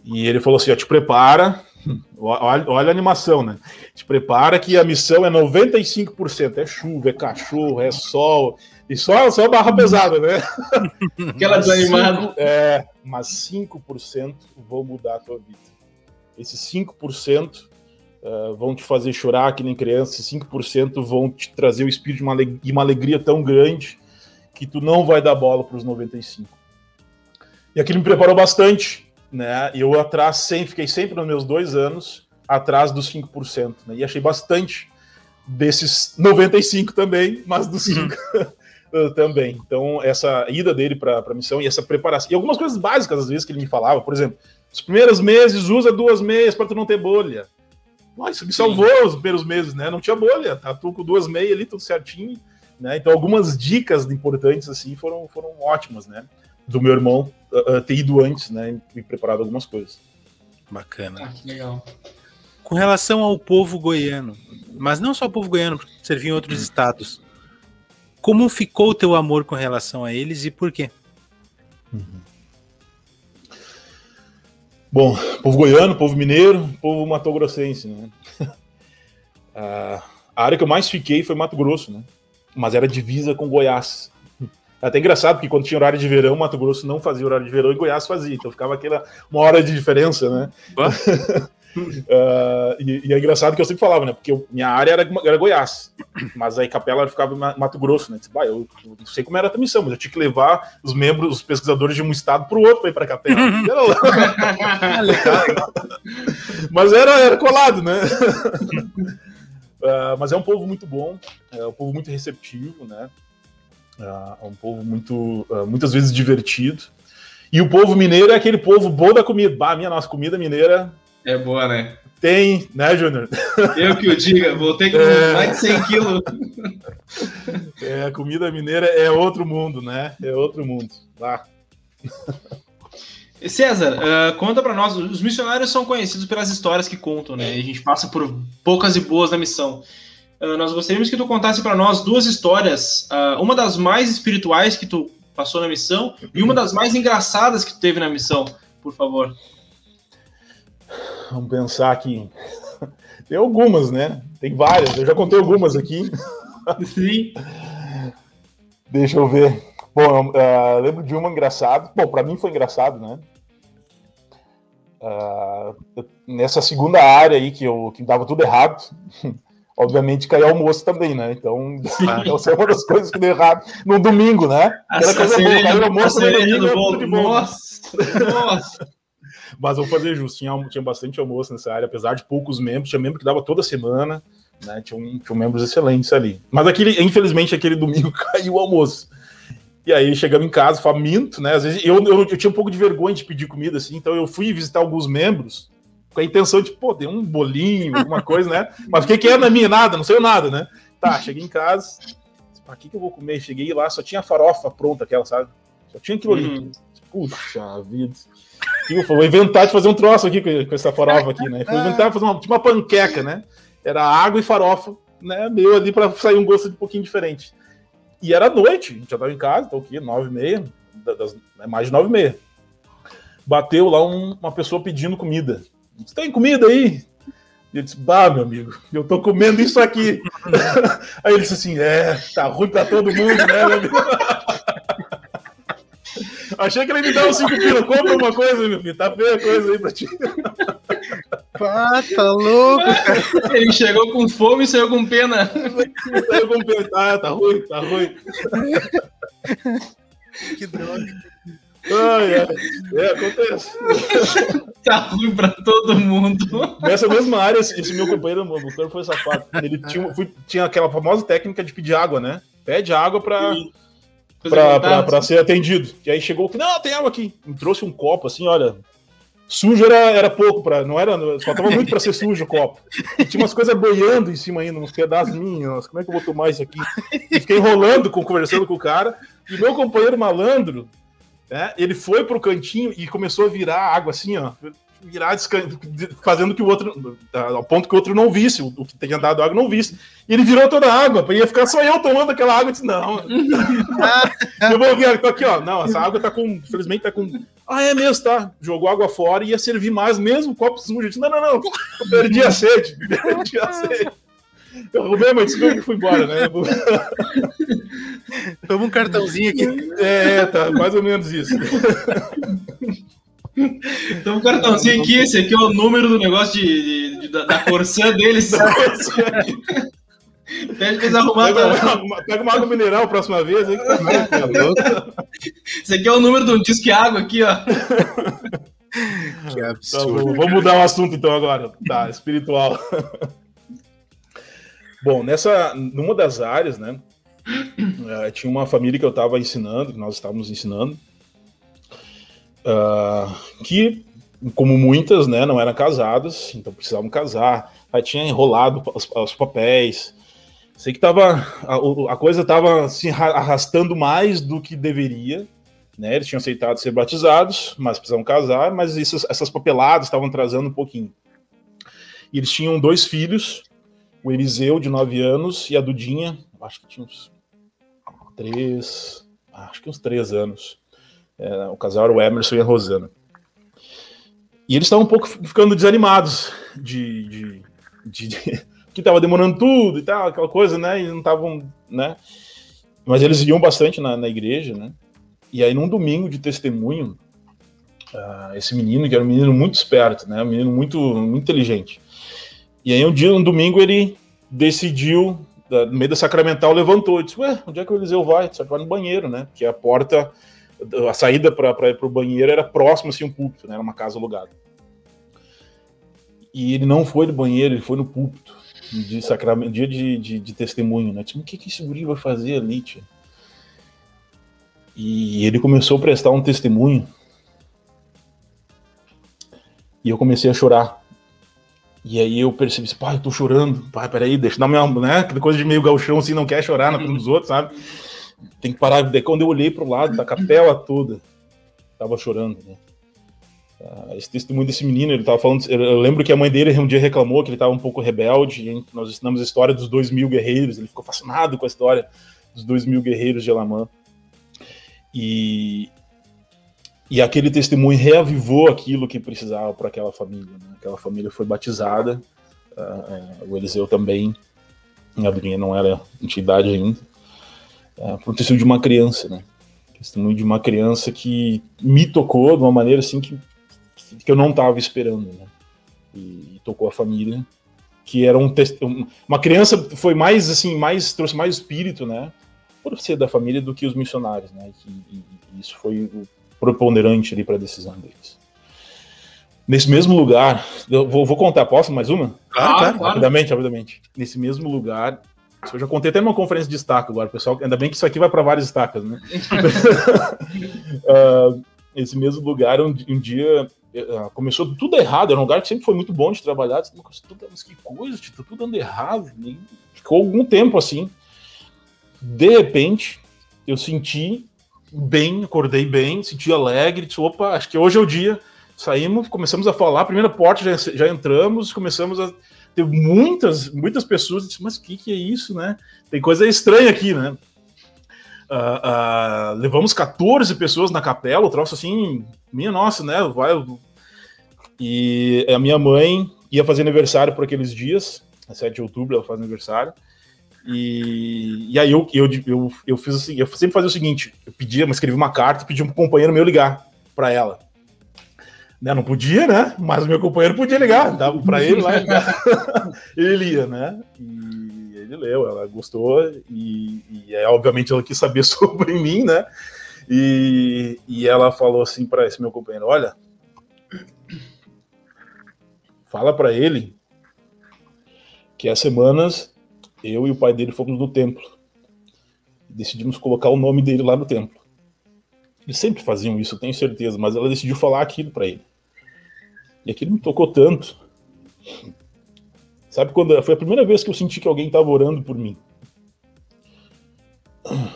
E ele falou assim: ó, te prepara, olha, olha, a animação, né? Te prepara que a missão é 95%. É chuva, é cachorro, é sol, e só, só barra pesada, né? Aquela desanimada. É, mas 5% vão mudar a tua vida. Esses 5% uh, eh, vão te fazer chorar que nem criança, esses 5% vão te trazer o espírito de uma, de uma alegria tão grande que tu não vai dar bola para os 95. E aquilo me preparou bastante, né? Eu atrás sempre, fiquei sempre nos meus dois anos atrás dos 5%, né? E achei bastante desses 95 também, mas dos 5 uhum. também. Então, essa ida dele para a missão e essa preparação. E algumas coisas básicas, às vezes, que ele me falava, por exemplo, os primeiros meses usa duas meias para tu não ter bolha. Nossa, isso me salvou Sim. os primeiros meses, né? Não tinha bolha, tá tu com duas meias ali, tudo certinho. Né? Então, algumas dicas importantes assim foram, foram ótimas, né? Do meu irmão uh, ter ido antes, né? E preparado algumas coisas. Bacana. Ah, legal. Com relação ao povo goiano, mas não só o povo goiano, porque servia em outros hum. estados. Como ficou o teu amor com relação a eles e por quê? Uhum. Bom, povo goiano, povo mineiro, povo matogrossense, né? a área que eu mais fiquei foi Mato Grosso, né? Mas era divisa com Goiás. É até engraçado, porque quando tinha horário de verão, Mato Grosso não fazia horário de verão e Goiás fazia. Então ficava aquela uma hora de diferença, né? uh, e, e, é engraçado que eu sempre falava, né? Porque eu, minha área era, era Goiás, mas aí Capela ficava em Mato Grosso, né? Bah, eu, eu, não sei como era a missão, mas eu tinha que levar os membros, os pesquisadores de um estado para o outro para ir para Capela. mas era, era colado, né? uh, mas é um povo muito bom, é um povo muito receptivo, né? Uh, é um povo muito, uh, muitas vezes divertido. E o povo mineiro é aquele povo bom da comida. Bah, minha nossa comida mineira. É boa, né? Tem, né, Júnior? Eu que o diga, voltei com é... mais de 100 quilos. É, a comida mineira é outro mundo, né? É outro mundo. Lá. César, uh, conta para nós. Os missionários são conhecidos pelas histórias que contam, né? A gente passa por poucas e boas na missão. Uh, nós gostaríamos que tu contasse para nós duas histórias, uh, uma das mais espirituais que tu passou na missão e uma das mais engraçadas que tu teve na missão, por favor. Vamos pensar aqui. Tem algumas, né? Tem várias. Eu já contei algumas aqui. Sim. Deixa eu ver. Bom, uh, lembro de uma engraçada. Bom, para mim foi engraçado, né? Uh, nessa segunda área aí que eu que dava tudo errado, obviamente caiu almoço também, né? Então, então essa é uma das coisas que deu errado no domingo, né? Era coisa boa, caiu almoço no domingo, é tudo de bom. Nossa, nossa. Mas vamos fazer justo, tinha, tinha bastante almoço nessa área, apesar de poucos membros, tinha membro que dava toda semana, né? Tinha, um, tinha membros excelentes ali. Mas aquele, infelizmente, aquele domingo caiu o almoço. E aí chegamos em casa, faminto, né? Às vezes eu, eu, eu, tinha um pouco de vergonha de pedir comida, assim, então eu fui visitar alguns membros com a intenção de, pô, ter um bolinho, alguma coisa, né? Mas fiquei quieto na minha, nada, não sei nada, né? Tá, cheguei em casa, pra que, que eu vou comer? Cheguei lá, só tinha farofa pronta, aquela, sabe? Só tinha aquilo ali. Uhum. Puxa vida. Eu vou inventar de fazer um troço aqui com, essa farofa aqui, né? Vou inventar de fazer uma, tipo uma panqueca, né? Era água e farofa, né? Meio ali para sair um gosto um pouquinho diferente. E era noite, a gente já tava em casa, tô aqui, nove e meia, das, é mais de nove e meia. Bateu lá um, uma pessoa pedindo comida. Você tem comida aí? E eu disse, bah, meu amigo, eu tô comendo isso aqui. aí ele disse assim, é, tá ruim pra todo mundo, né, meu amigo? Achei que ele me dava 5 pila. Compra uma coisa, meu filho. Tá feia a coisa aí pra ti. Ah, tá louco, cara. Ele chegou com fome e saiu com pena. saiu com pena. Ah, tá ruim, tá ruim. Que droga. Ai, ai. É, acontece. tá ruim pra todo mundo. Nessa mesma área, esse, meu companheiro, o cara foi safado. Ele tinha, foi, tinha aquela famosa técnica de pedir água, né? Pede água pra. Sim para ser atendido. E aí chegou, não, tem água aqui. Me trouxe um copo assim, olha. Sujo era, era pouco, pra, não era, faltava muito para ser sujo o copo. E tinha umas coisas boiando em cima ainda, uns pedaços minhos. Como é que eu vou tomar isso aqui? E fiquei enrolando, com, conversando com o cara. E meu companheiro malandro, né, ele foi pro cantinho e começou a virar água assim, ó virar fazendo que o outro, ao ponto que o outro não visse, o que tinha dado água não visse. E ele virou toda a água, ia ficar só eu tomando aquela água. Eu disse, não. eu vou ver aqui, ó. Não, essa água tá com, infelizmente tá com. Ah, é mesmo, tá. Jogou água fora e ia servir mais, mesmo copo sujo. Disse, não, não, não. Eu perdi a sede. Perdi a sede. Eu roubei, mas desculpa que fui embora, né? Toma um cartãozinho aqui. É, tá, mais ou menos isso. Então, um cartãozinho aqui, esse aqui é o número do negócio de, de, de da, da Corsã deles. Pede pra eles arrumarem. Pega, uma, pega uma água mineral a próxima vez. Aí que tá Esse aqui é o número de um disque água aqui, ó. Que absurdo. Tá, vamos mudar o assunto então agora. Tá, espiritual. Bom, nessa, numa das áreas, né, eh, tinha uma família que eu estava ensinando, que nós estávamos ensinando, uh, que, como muitas, né, não eram casadas, então precisavam casar. Aí tinha enrolado os, os papéis. Sei que tava, a, a coisa estava se arrastando mais do que deveria. Né? Eles tinham aceitado ser batizados, mas precisavam casar, mas essas papeladas estavam atrasando um pouquinho. E eles tinham dois filhos, o Eliseu, de 9 anos, e a Dudinha, acho que tinha uns três, acho que uns três anos. É, o casal era o Emerson e a Rosana. E eles estavam um pouco ficando desanimados de, de, de, de que estava demorando tudo e tal, aquela coisa, né? E não estavam, né? Mas eles iam bastante na, na igreja, né? E aí, num domingo de testemunho, uh, esse menino, que era um menino muito esperto, né? Um menino muito, muito inteligente. E aí, um dia, um domingo, ele decidiu, no meio da sacramental, levantou e disse: Ué, onde é que o Eliseu vai? Você vai no banheiro, né? Porque a porta a saída para o banheiro era próximo assim um púlpito, né? Era uma casa alugada. e ele não foi no banheiro, ele foi no púlpito de sacramento, dia de, de, de testemunho, né? Tipo, o que, que esse guri vai fazer ali, tia? E ele começou a prestar um testemunho. E eu comecei a chorar. E aí eu percebi, pai, eu tô chorando. Pai, peraí, deixa eu dar minha, né? Aquela coisa de meio galchão, assim, não quer chorar na frente dos outros, sabe? Tem que parar. Daí quando eu olhei pro lado da capela toda, tava chorando, né? Uh, esse testemunho desse menino, ele tava falando. Eu lembro que a mãe dele um dia reclamou que ele tava um pouco rebelde. E nós ensinamos a história dos dois mil guerreiros. Ele ficou fascinado com a história dos dois mil guerreiros de Elamã. E, e aquele testemunho reavivou aquilo que precisava para aquela família. Né? Aquela família foi batizada. Uh, o Eliseu também. A Adrinha não era entidade ainda. Uh, por testemunho de uma criança, né? Testemunho de uma criança que me tocou de uma maneira assim que que eu não estava esperando, né? E, e, tocou a família, que era um uma criança foi mais assim, mais trouxe mais espírito, né? Por ser da família do que os missionários, né? E, e, e isso foi o preponderante ali para a decisão deles. Nesse mesmo lugar, eu vou, vou contar, posso mais uma? Claro, claro, Rapidamente, rapidamente. Nesse mesmo lugar, eu já contei até numa conferência de estaca agora, pessoal. Ainda bem que isso aqui vai para várias estacas, né? uh, esse mesmo lugar, um, um dia ah, começou tudo errado, era um lugar que sempre foi muito bom de trabalhar. Mas que coisa, tá tudo dando errado. E ficou algum tempo assim. De repente, eu senti bem, acordei bem, senti alegre, disse, opa, acho que hoje é o dia. Saímos, começamos a falar, primeira porta já, já entramos, começamos a ter muitas, muitas pessoas, disse, mas o que, que é isso, né? Tem coisa estranha aqui, né? Uh, uh, levamos 14 pessoas na capela, o troço assim, minha nossa, né? Vai, e a minha mãe ia fazer aniversário por aqueles dias, 7 de outubro ela faz aniversário. E, e aí eu, eu, eu, eu fiz assim, eu sempre fazia o seguinte: eu pedia, mas escrevi uma carta, pedi um companheiro meu ligar para ela. Né, não podia, né? Mas o meu companheiro podia ligar, dava para ele lá. ele ia, né? E ele leu, ela gostou e, e é, obviamente ela quis saber sobre mim, né? E, e ela falou assim para esse meu companheiro: Olha, fala para ele que há semanas eu e o pai dele fomos no templo. Decidimos colocar o nome dele lá no templo. Eles sempre faziam isso, tenho certeza, mas ela decidiu falar aquilo para ele. E aquilo me tocou tanto Sabe quando foi a primeira vez que eu senti que alguém estava orando por mim?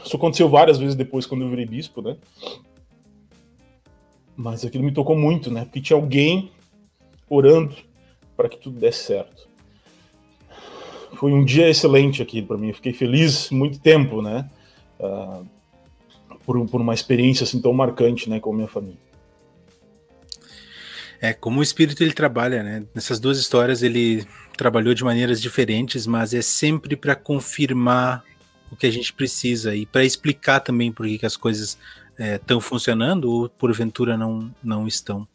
Isso aconteceu várias vezes depois quando eu virei bispo, né? Mas aquilo me tocou muito, né? Porque tinha alguém orando para que tudo desse certo. Foi um dia excelente aqui para mim. Eu fiquei feliz muito tempo, né? Uh, por, por uma experiência assim tão marcante, né, com a minha família. É, como o espírito ele trabalha, né? Nessas duas histórias ele trabalhou de maneiras diferentes, mas é sempre para confirmar o que a gente precisa e para explicar também por que, que as coisas estão é, funcionando ou porventura não, não estão.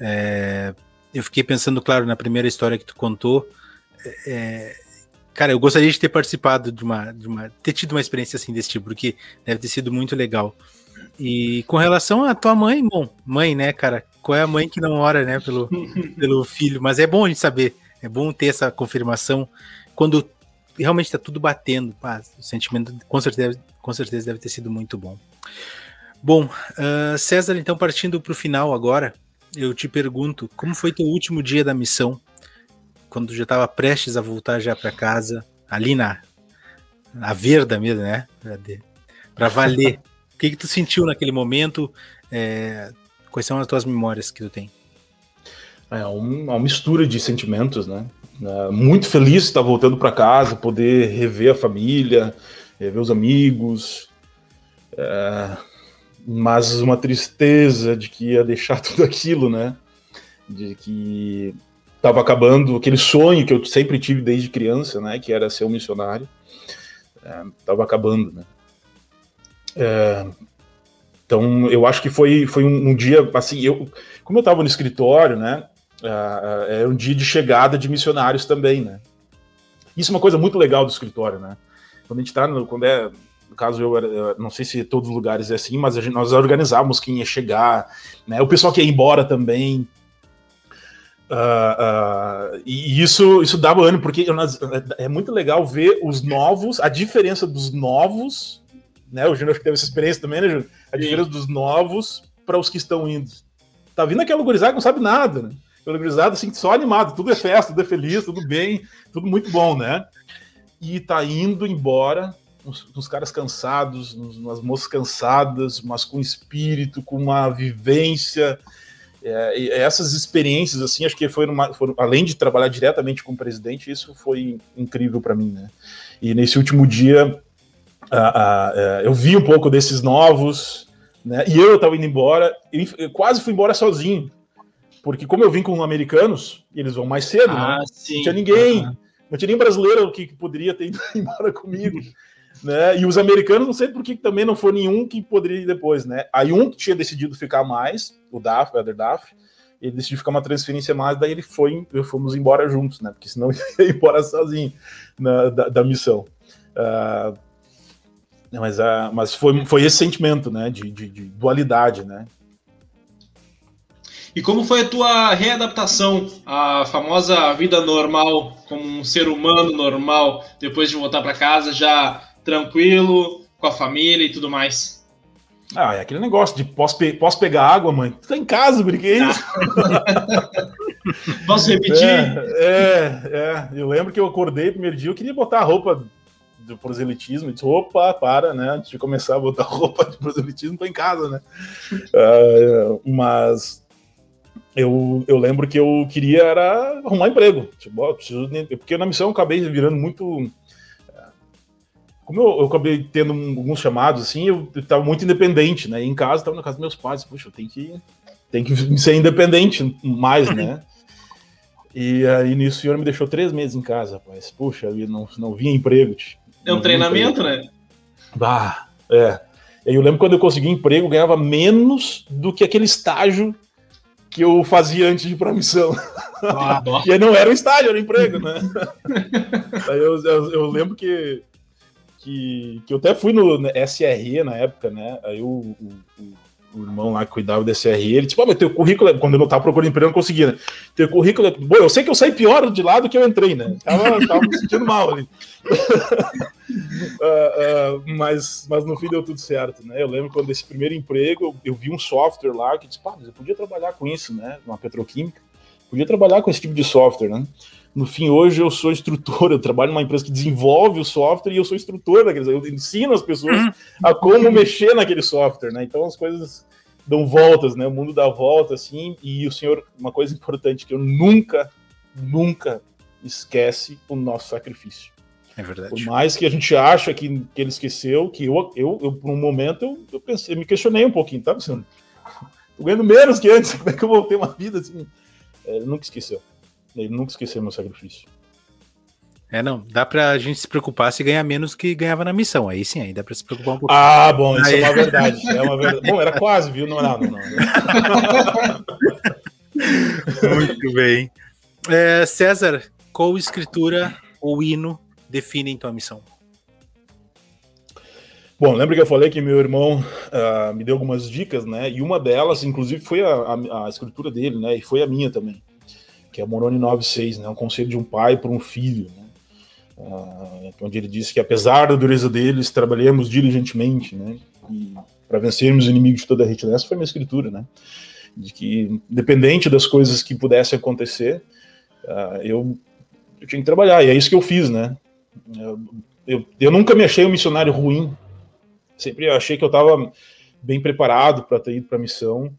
É, eu fiquei pensando, claro, na primeira história que tu contou. É, cara, eu gostaria de ter participado de uma, de uma. ter tido uma experiência assim desse tipo, porque deve ter sido muito legal. E com relação à tua mãe, bom, mãe, né, cara? Qual é a mãe que não ora, né, pelo, pelo filho? Mas é bom a gente saber, é bom ter essa confirmação quando realmente está tudo batendo. Pá, o sentimento com certeza, com certeza deve ter sido muito bom. Bom, uh, César, então partindo para o final agora, eu te pergunto, como foi teu último dia da missão? Quando já estava prestes a voltar já para casa, ali na, na Verda mesmo, né? Para valer. O que, que tu sentiu naquele momento? É, quais são as tuas memórias que tu tem? É uma mistura de sentimentos, né? É, muito feliz de estar voltando para casa, poder rever a família, rever os amigos, é, mas uma tristeza de que ia deixar tudo aquilo, né? De que estava acabando aquele sonho que eu sempre tive desde criança, né? Que era ser um missionário, estava é, acabando, né? É, então, eu acho que foi, foi um, um, dia, assim, eu, como eu estava no escritório, né, uh, é um dia de chegada de missionários também, né. Isso é uma coisa muito legal do escritório, né. Quando a gente está, quando é, no caso eu, eu, não sei se todos os lugares é assim, mas gente, nós organizávamos quem ia chegar, né, o pessoal que ia embora também. Uh, uh, e isso, isso dava ânimo, porque é muito legal ver os novos, a diferença dos novos, né? O Júnior acho que teve essa experiência também, né, Júnior? A Sim. diferença dos novos para os que estão indo. Tá vindo aquela gurizada que não sabe nada, né? Aquela gurizada assim, só animado, tudo é festa, tudo é feliz, tudo bem, tudo muito bom, né? E tá indo embora, uns, uns caras cansados, uns, umas moças cansadas, mas com espírito, com uma vivência é, essas experiências, assim, acho que foram, foram, além de trabalhar diretamente com o presidente, isso foi incrível para mim, né? E nesse último dia, eu vi um pouco desses novos, né? E eu estava indo embora, eu quase fui embora sozinho, porque como eu vim com americanos, eles vão mais cedo, né? ah, né? Não tinha ninguém, uhum. não tinha nem brasileiro que poderia ter ido embora comigo. Né? E os americanos, não sei por que também não foi nenhum que poderia ir depois, né? Aí um que tinha decidido ficar mais, o Daf, o Eder Daf, ele decidiu ficar uma transferência mais, daí ele foi, fomos embora juntos, né? Porque senão ia embora sozinho na, da, da missão. Uh, mas, uh, mas foi, foi esse sentimento, né? De, de, de dualidade, né? E como foi a tua readaptação à famosa vida normal, como um ser humano normal, depois de voltar para casa já tranquilo, com a família e tudo mais. Ah, é aquele negócio de posso, pe posso pegar água, mãe? Tu tá em casa, brinquei é isso. posso repetir? É, é, é, Eu lembro que eu acordei primeiro dia, eu queria botar a roupa do proselitismo, disse, opa, para, né? Antes de começar a botar roupa de proselitismo, tô em casa, né? Uh, mas eu, eu lembro que eu queria era arrumar emprego. Tipo, preciso, porque na missão eu acabei virando muito como eu, eu, acabei tendo alguns chamados, assim, eu estava muito independente, né? em casa, estava na casa dos meus pais, puxa, eu tenho que, tenho que ser independente mais, né? E aí nisso o senhor me deixou três meses em casa, rapaz. Puxa, eu não, não vinha emprego. É um treinamento, emprego. né? Bah, é. Eu lembro quando eu consegui emprego, eu ganhava menos do que aquele estágio que eu fazia antes de ir para a missão. Ah, e aí não era um estágio, era um emprego, né? aí eu, eu, eu lembro que que, que eu até fui no SRE na época, né? Aí o, o, o irmão lá que cuidava do SRE, ele disse, pô, mas teu currículo, quando eu não tava procurando emprego, eu não conseguia, né? Teu currículo, bom, eu sei que eu saí pior de lá do que eu entrei, né? Tava, tava me sentindo mal ali. uh, uh, mas, mas no fim deu tudo certo, né? Eu lembro quando esse primeiro emprego, eu, eu vi um software lá que disse, pá, mas eu podia trabalhar com isso, né? Numa petroquímica, podia trabalhar com esse tipo de software, né? No fim, hoje eu sou instrutor, eu trabalho numa empresa que desenvolve o software e eu sou instrutor daqueles, eu ensino as pessoas uhum. a como mexer naquele software, né? Então as coisas dão voltas, né? O mundo dá volta, assim, e o senhor, uma coisa importante que eu nunca, nunca esquece o nosso sacrifício. É verdade. Por mais que a gente acha que, que ele esqueceu, que eu, eu, eu por um momento, eu, eu pensei, eu me questionei um pouquinho, tá, pensando? Tô ganhando menos que antes, como é que eu vou ter uma vida assim? É, ele nunca esqueceu. Ele nunca esqueceu meu sacrifício. É, não. Dá pra gente se preocupar se ganhar menos que ganhava na missão. Aí sim, aí dá pra se preocupar um pouco. Ah, bom, isso é aí... é uma verdade. É uma verdade. Bom, era quase, viu? Não, não, não. não. Muito bem. É, César, qual escritura ou hino definem tua missão? Bom, lembra que eu falei que meu irmão uh, me deu algumas dicas, né? E uma delas, inclusive, foi a, a, a escritura dele, né? E foi a minha também que é Moroni 9.6, né, um conselho de um pai para um filho, né, uh, onde ele diz que apesar da dureza deles, trabalhemos diligentemente, né, para vencermos o inimigo de toda a retidão. Essa foi minha escritura, né, de que, independente das coisas que pudessem acontecer, uh, eu, eu, tinha que trabalhar, e é isso que eu fiz, né. Eu, eu, eu nunca me achei um missionário ruim, sempre achei que eu estava bem preparado para ter ido para a missão.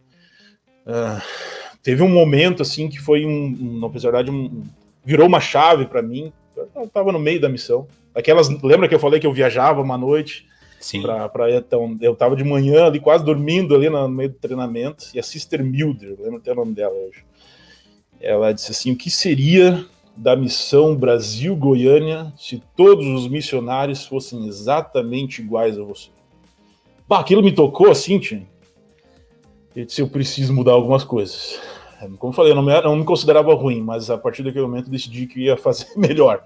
Uh, teve um momento assim que foi um, na verdade, um, virou uma chave para mim. Eu tava no meio da missão. Aquelas, lembra que eu falei que eu viajava uma noite? Sim. Pra, pra, então, eu tava de manhã ali, quase dormindo ali no meio do treinamento, e a Sister Milder, lembro até o nome dela hoje. Ela disse assim: o que seria da missão Brasil-Goiânia se todos os missionários fossem exatamente iguais a você? Bah, aquilo me tocou assim, Tim. Eu disse: eu preciso mudar algumas coisas. Como eu falei, eu não me, não me considerava ruim, mas a partir daquele momento decidi que ia fazer melhor.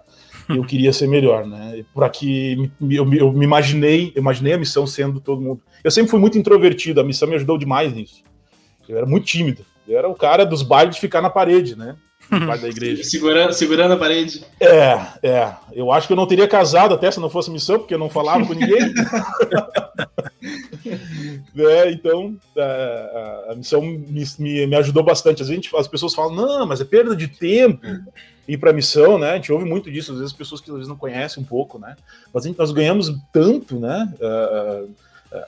Eu queria ser melhor, né? Por aqui eu, eu, me imaginei, eu imaginei a missão sendo todo mundo. Eu sempre fui muito introvertido, a missão me ajudou demais nisso. Eu era muito tímido. Eu era o cara dos bailes de ficar na parede, né? parte da igreja. Segurando, segurando a parede. É, é. Eu acho que eu não teria casado até se não fosse missão, porque eu não falava com ninguém. é, então, a, a missão me, me, me, ajudou bastante. Às vezes as pessoas falam, não, mas é perda de tempo ir para missão, né? A gente ouve muito disso, às vezes as pessoas que às vezes não conhecem um pouco, né? Mas gente, nós ganhamos tanto, né? Uh,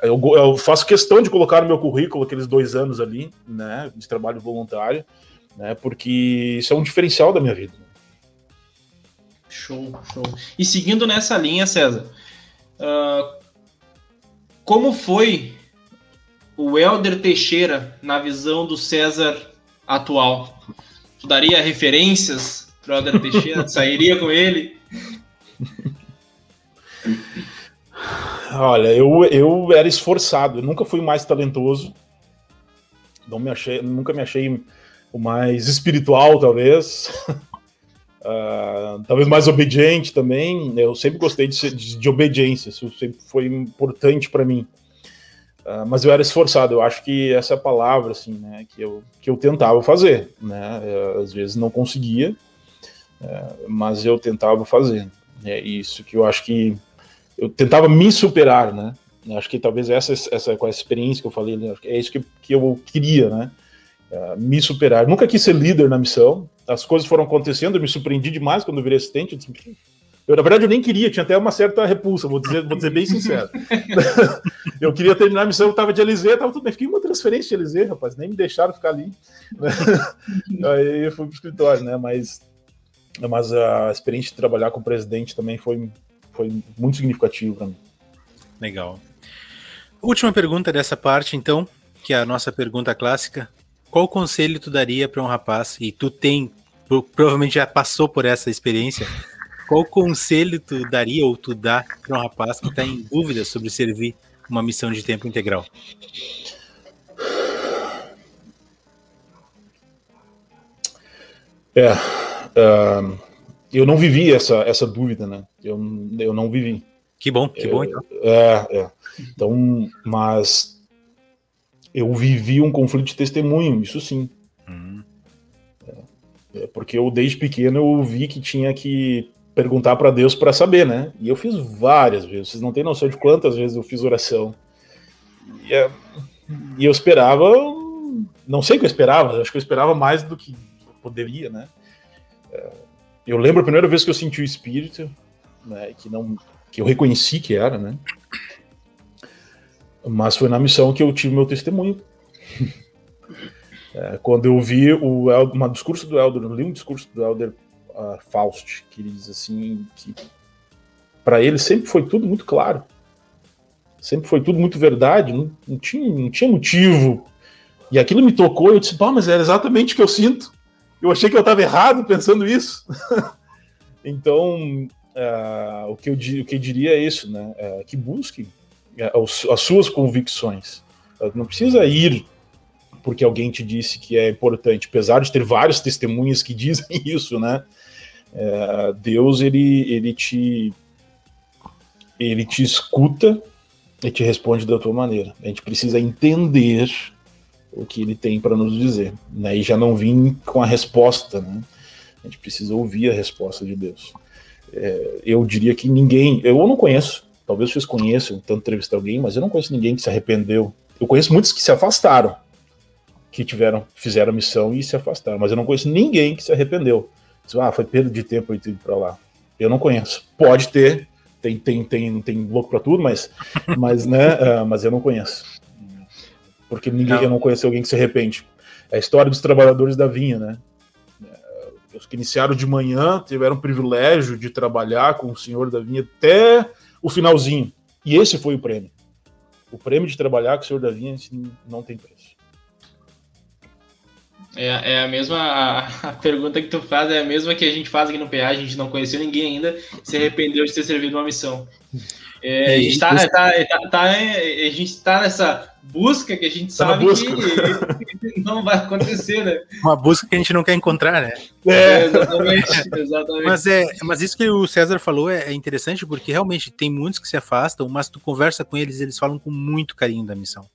eu, eu, faço questão de colocar no meu currículo aqueles dois anos ali, né? De trabalho voluntário, né? Porque isso é um diferencial da minha vida. Show, show. E seguindo nessa linha, César, uh, como foi o Helder Teixeira na visão do César atual? Tu daria referências para o Helder Teixeira? Sairia com ele? Olha, eu, eu era esforçado, eu nunca fui mais talentoso. Não me achei, nunca me achei o mais espiritual, talvez. Uh, talvez mais obediente também. Eu sempre gostei de, ser, de, de obediência, isso sempre foi importante para mim. Uh, mas eu era esforçado, eu acho que essa é a palavra assim, né, que eu, que eu tentava fazer. Né? Eu, às vezes não conseguia, uh, mas eu tentava fazer. É isso que eu acho que eu tentava me superar, né? Acho que talvez essa, essa com a experiência que eu falei, é isso que, que eu queria, né? Uh, me superar. Nunca quis ser líder na missão, as coisas foram acontecendo, eu me surpreendi demais quando eu virei assistente. Eu, disse, eu, na verdade, eu nem queria, tinha até uma certa repulsa, vou dizer, vou dizer bem sincero. eu queria terminar a missão, eu estava de Eliseu, estava tudo bem, fiquei uma transferência de Eliseu, rapaz, nem me deixaram ficar ali. Aí eu fui pro escritório, né? Mas, mas a experiência de trabalhar com o presidente também foi, foi muito significativo para mim. Legal. Última pergunta dessa parte, então, que é a nossa pergunta clássica. Qual conselho tu daria para um rapaz, e tu tem, provavelmente já passou por essa experiência, qual conselho tu daria ou tu dá para um rapaz que está em dúvida sobre servir uma missão de tempo integral? É, uh, eu não vivi essa, essa dúvida, né? Eu, eu não vivi. Que bom, que bom então. É, é. Então, mas eu vivi um conflito de testemunho, isso sim. Uhum. É, porque eu, desde pequeno, eu vi que tinha que perguntar para Deus para saber, né? E eu fiz várias vezes, vocês não têm noção de quantas vezes eu fiz oração. E, é, e eu esperava, não sei o que eu esperava, acho que eu esperava mais do que poderia, né? É, eu lembro a primeira vez que eu senti o Espírito, né, que não que eu reconheci que era, né? Mas foi na missão que eu tive meu testemunho. é, quando eu vi o Elder, um discurso do Elder, li um discurso do Elder uh, Faust, que ele diz assim que para ele sempre foi tudo muito claro. Sempre foi tudo muito verdade, não, não, tinha, não tinha motivo. E aquilo me tocou eu disse, pá, mas era exatamente o que eu sinto. Eu achei que eu estava errado pensando isso. então, uh, o, que eu, o que eu diria é isso, né? Uh, que busque é, as suas convicções. Não precisa ir porque alguém te disse que é importante, apesar de ter vários testemunhas que dizem isso, né? É, Deus ele, ele te ele te escuta e te responde da tua maneira. A gente precisa entender o que ele tem para nos dizer, né? E já não vim com a resposta, né? A gente precisa ouvir a resposta de Deus. É, eu diria que ninguém, eu não conheço Talvez vocês conheçam, tanto entrevistar alguém, mas eu não conheço ninguém que se arrependeu. Eu conheço muitos que se afastaram, que tiveram, fizeram a missão e se afastaram, mas eu não conheço ninguém que se arrependeu. Diz, ah, foi perda de tempo ir para lá. Eu não conheço. Pode ter, tem tem tem tem louco para tudo, mas mas né, uh, mas eu não conheço. Porque ninguém não. eu não conheço alguém que se arrepende. É a história dos trabalhadores da vinha, né? Os que iniciaram de manhã tiveram o privilégio de trabalhar com o senhor da vinha até o finalzinho. E esse foi o prêmio. O prêmio de trabalhar com o senhor Davi não tem preço. É, é a mesma a, a, pergunta que tu faz é a mesma que a gente faz aqui no PA, a gente não conheceu ninguém ainda, se arrependeu de ter servido uma missão. É, a gente está tá, tá, tá, a gente tá nessa busca que a gente tá sabe que não vai acontecer, né? Uma busca que a gente não quer encontrar, né? É, é exatamente, exatamente. Mas, é, mas isso que o César falou é, é, interessante porque realmente tem muitos que se afastam, mas tu conversa com eles, eles falam com muito carinho da missão.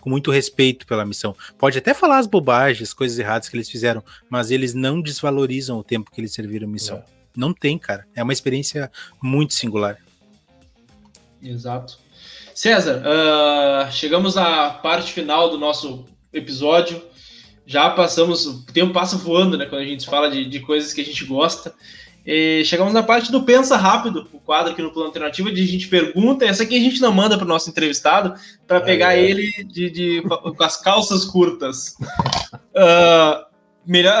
com muito respeito pela missão. Pode até falar as bobagens, coisas erradas que eles fizeram, mas eles não desvalorizam o tempo que eles serviram a missão. É. Não tem, cara. É uma experiência muito singular. Exato. César, uh, chegamos à parte final do nosso episódio. Já passamos, o tempo passa voando, né? Quando a gente fala de, de coisas que a gente gosta. E chegamos na parte do Pensa Rápido, o quadro aqui no Plano Alternativo, de a gente pergunta, essa aqui a gente não manda para o nosso entrevistado, para pegar é. ele de, de, com as calças curtas. Uh, melhor,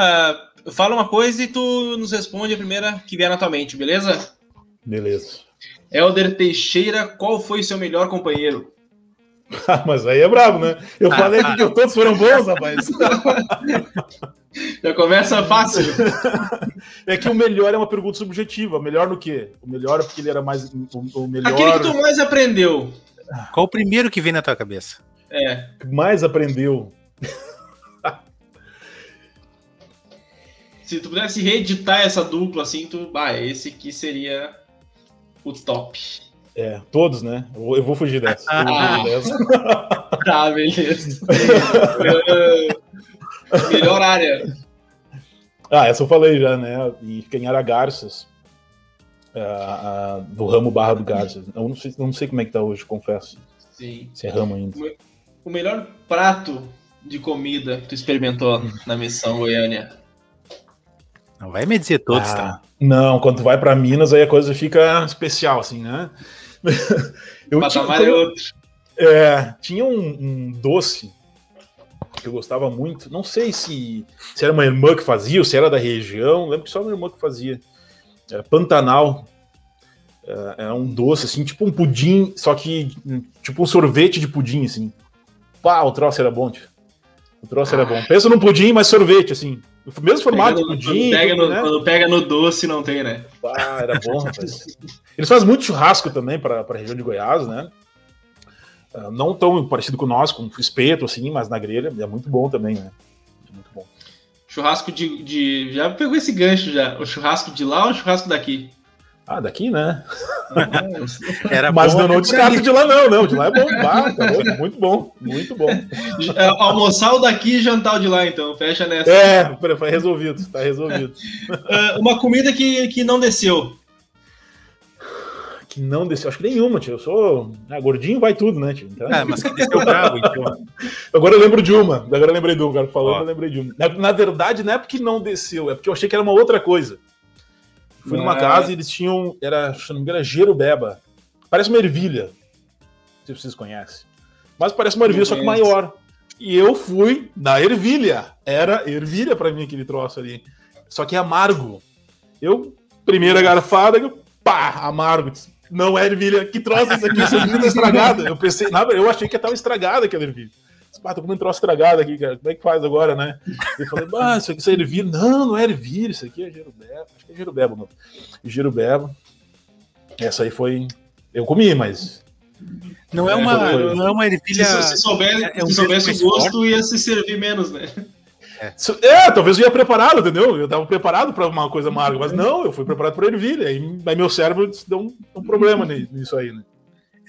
uh, fala uma coisa e tu nos responde a primeira que vier na tua mente, beleza? Beleza. Helder Teixeira, qual foi seu melhor companheiro? Mas aí é brabo, né? Eu falei que todos foram bons, rapaz. Já começa fácil. É que o melhor é uma pergunta subjetiva. Melhor no quê? O melhor é porque ele era mais. O, melhor... Aquele que tu mais aprendeu. Qual o primeiro que vem na tua cabeça? É. Mais aprendeu. Se tu pudesse reeditar essa dupla assim, tu. Ah, esse aqui seria o top. É, todos, né? Eu vou fugir dessa. Ah, fugir dessa. tá, beleza. Melhor área. Ah, essa eu falei já, né? E fica em Aragarças, uh, uh, do ramo Barra do Garças. Eu não sei, não sei como é que tá hoje, confesso. Sim. Se é ramo ainda. O melhor prato de comida que tu experimentou na missão Goiânia? Não vai me dizer todos, ah, tá? Não, quando vai para Minas, aí a coisa fica especial, assim, né? eu Patamar tinha, é outro. É, tinha um, um, doce que eu gostava muito. Não sei se, se era uma irmã que fazia ou se era da região. Lembro que só uma irmã que fazia. Era Pantanal. É, é um doce, assim, tipo um pudim, só que tipo um sorvete de pudim, assim. Pá, o troço era bom, tio. O troço ah. era bom. Pensa num pudim, mas sorvete, assim. O mesmo formato de pudim. Quando pega, no, né? quando pega no doce, não tem, né? Ah, era bom, rapaz. Eles fazem muito churrasco também para a região de Goiás, né? Uh, não tão parecido com nós, com espeto, assim, mas na grelha. É muito bom também, né? É muito bom. Churrasco de, de. Já pegou esse gancho já. O churrasco de lá ou o churrasco daqui? Ah, daqui, né? Era Mas não, não descarto de lá, não, não. De lá é bom. Ah, tá bom muito bom, muito bom. É, almoçar o daqui e jantar o de lá, então. Fecha nessa. É, foi resolvido, tá resolvido. Uh, uma comida que, que não desceu. Que não desceu, acho que nenhuma, tio. Eu sou. Ah, gordinho vai tudo, né, tio? Então... É, mas que desceu bravo, então. Agora eu lembro de uma. Agora eu lembrei de um, cara falando, eu lembrei de uma. Na, na verdade, não é porque não desceu, é porque eu achei que era uma outra coisa. Fui numa é. casa e eles tinham. Era, se não me engano, era Jerubeba. Parece uma ervilha. Não sei se vocês conhecem. Mas parece uma ervilha, só que maior. E eu fui na ervilha. Era ervilha para mim aquele troço ali. Só que é amargo. Eu, primeira garfada, eu, pá, amargo. Não é ervilha. Que troço é esse aqui? Essa ervilha tá estragada. Eu pensei, nada, eu achei que tava estragada aquela ervilha. Ah, tô comendo um troço estragado aqui, cara. Como é que faz agora, né? Eu falei, ah, isso aqui isso é ervilha. Não, não é ervilha, isso aqui é jerubeba. Acho que é jerubeba, não. Jerubeba. Essa aí foi. Eu comi, mas. Não é uma, foi... não é uma ervilha. Se, se, souber, é, é um se soubesse o gosto, forte. ia se servir menos, né? É. é, talvez eu ia preparado, entendeu? Eu tava preparado para uma coisa amarga, mas não, eu fui preparado para ervilha. Aí, aí meu cérebro deu um, um problema nisso aí, né?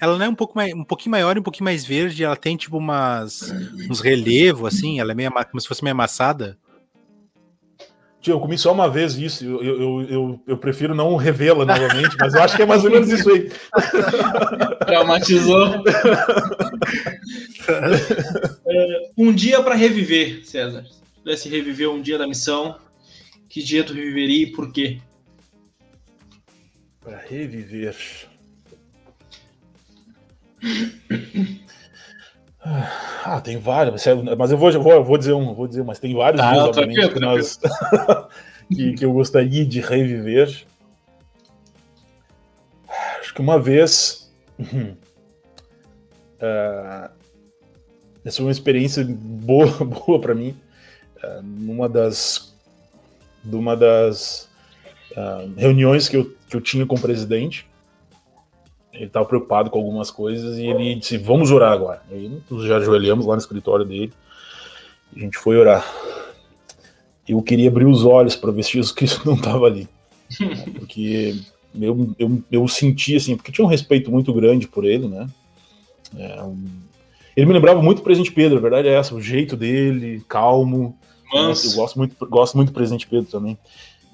Ela não é um pouco mais, um pouquinho maior e um pouquinho mais verde, ela tem tipo umas uns relevos assim, ela é meio como se fosse meio amassada. Tio, eu comi só uma vez isso, eu, eu, eu, eu prefiro não revê-la novamente, mas eu acho que é mais ou menos isso aí. Traumatizou. É, um dia para reviver, César. Se pudesse reviver um dia da missão, que dia tu reviveria e por quê? Para reviver. Ah, tem vários, mas eu vou, vou, vou dizer um, vou dizer, mas tem vários dias, obviamente, que, nós, que, que, eu gostaria de reviver. Acho que uma vez uh, essa foi uma experiência boa, boa para mim, uh, numa das, numa das uh, reuniões que eu, que eu tinha com o presidente ele estava preocupado com algumas coisas e ele disse: Vamos orar agora. Aí nós já ajoelhamos lá no escritório dele. A gente foi orar. Eu queria abrir os olhos para ver se Jesus Cristo não estava ali. Porque eu, eu, eu senti assim, porque tinha um respeito muito grande por ele, né? É, um, Ele me lembrava muito o Presidente Pedro, a verdade é essa, o jeito dele, calmo. Manso. Eu gosto muito, gosto muito do Presidente Pedro também.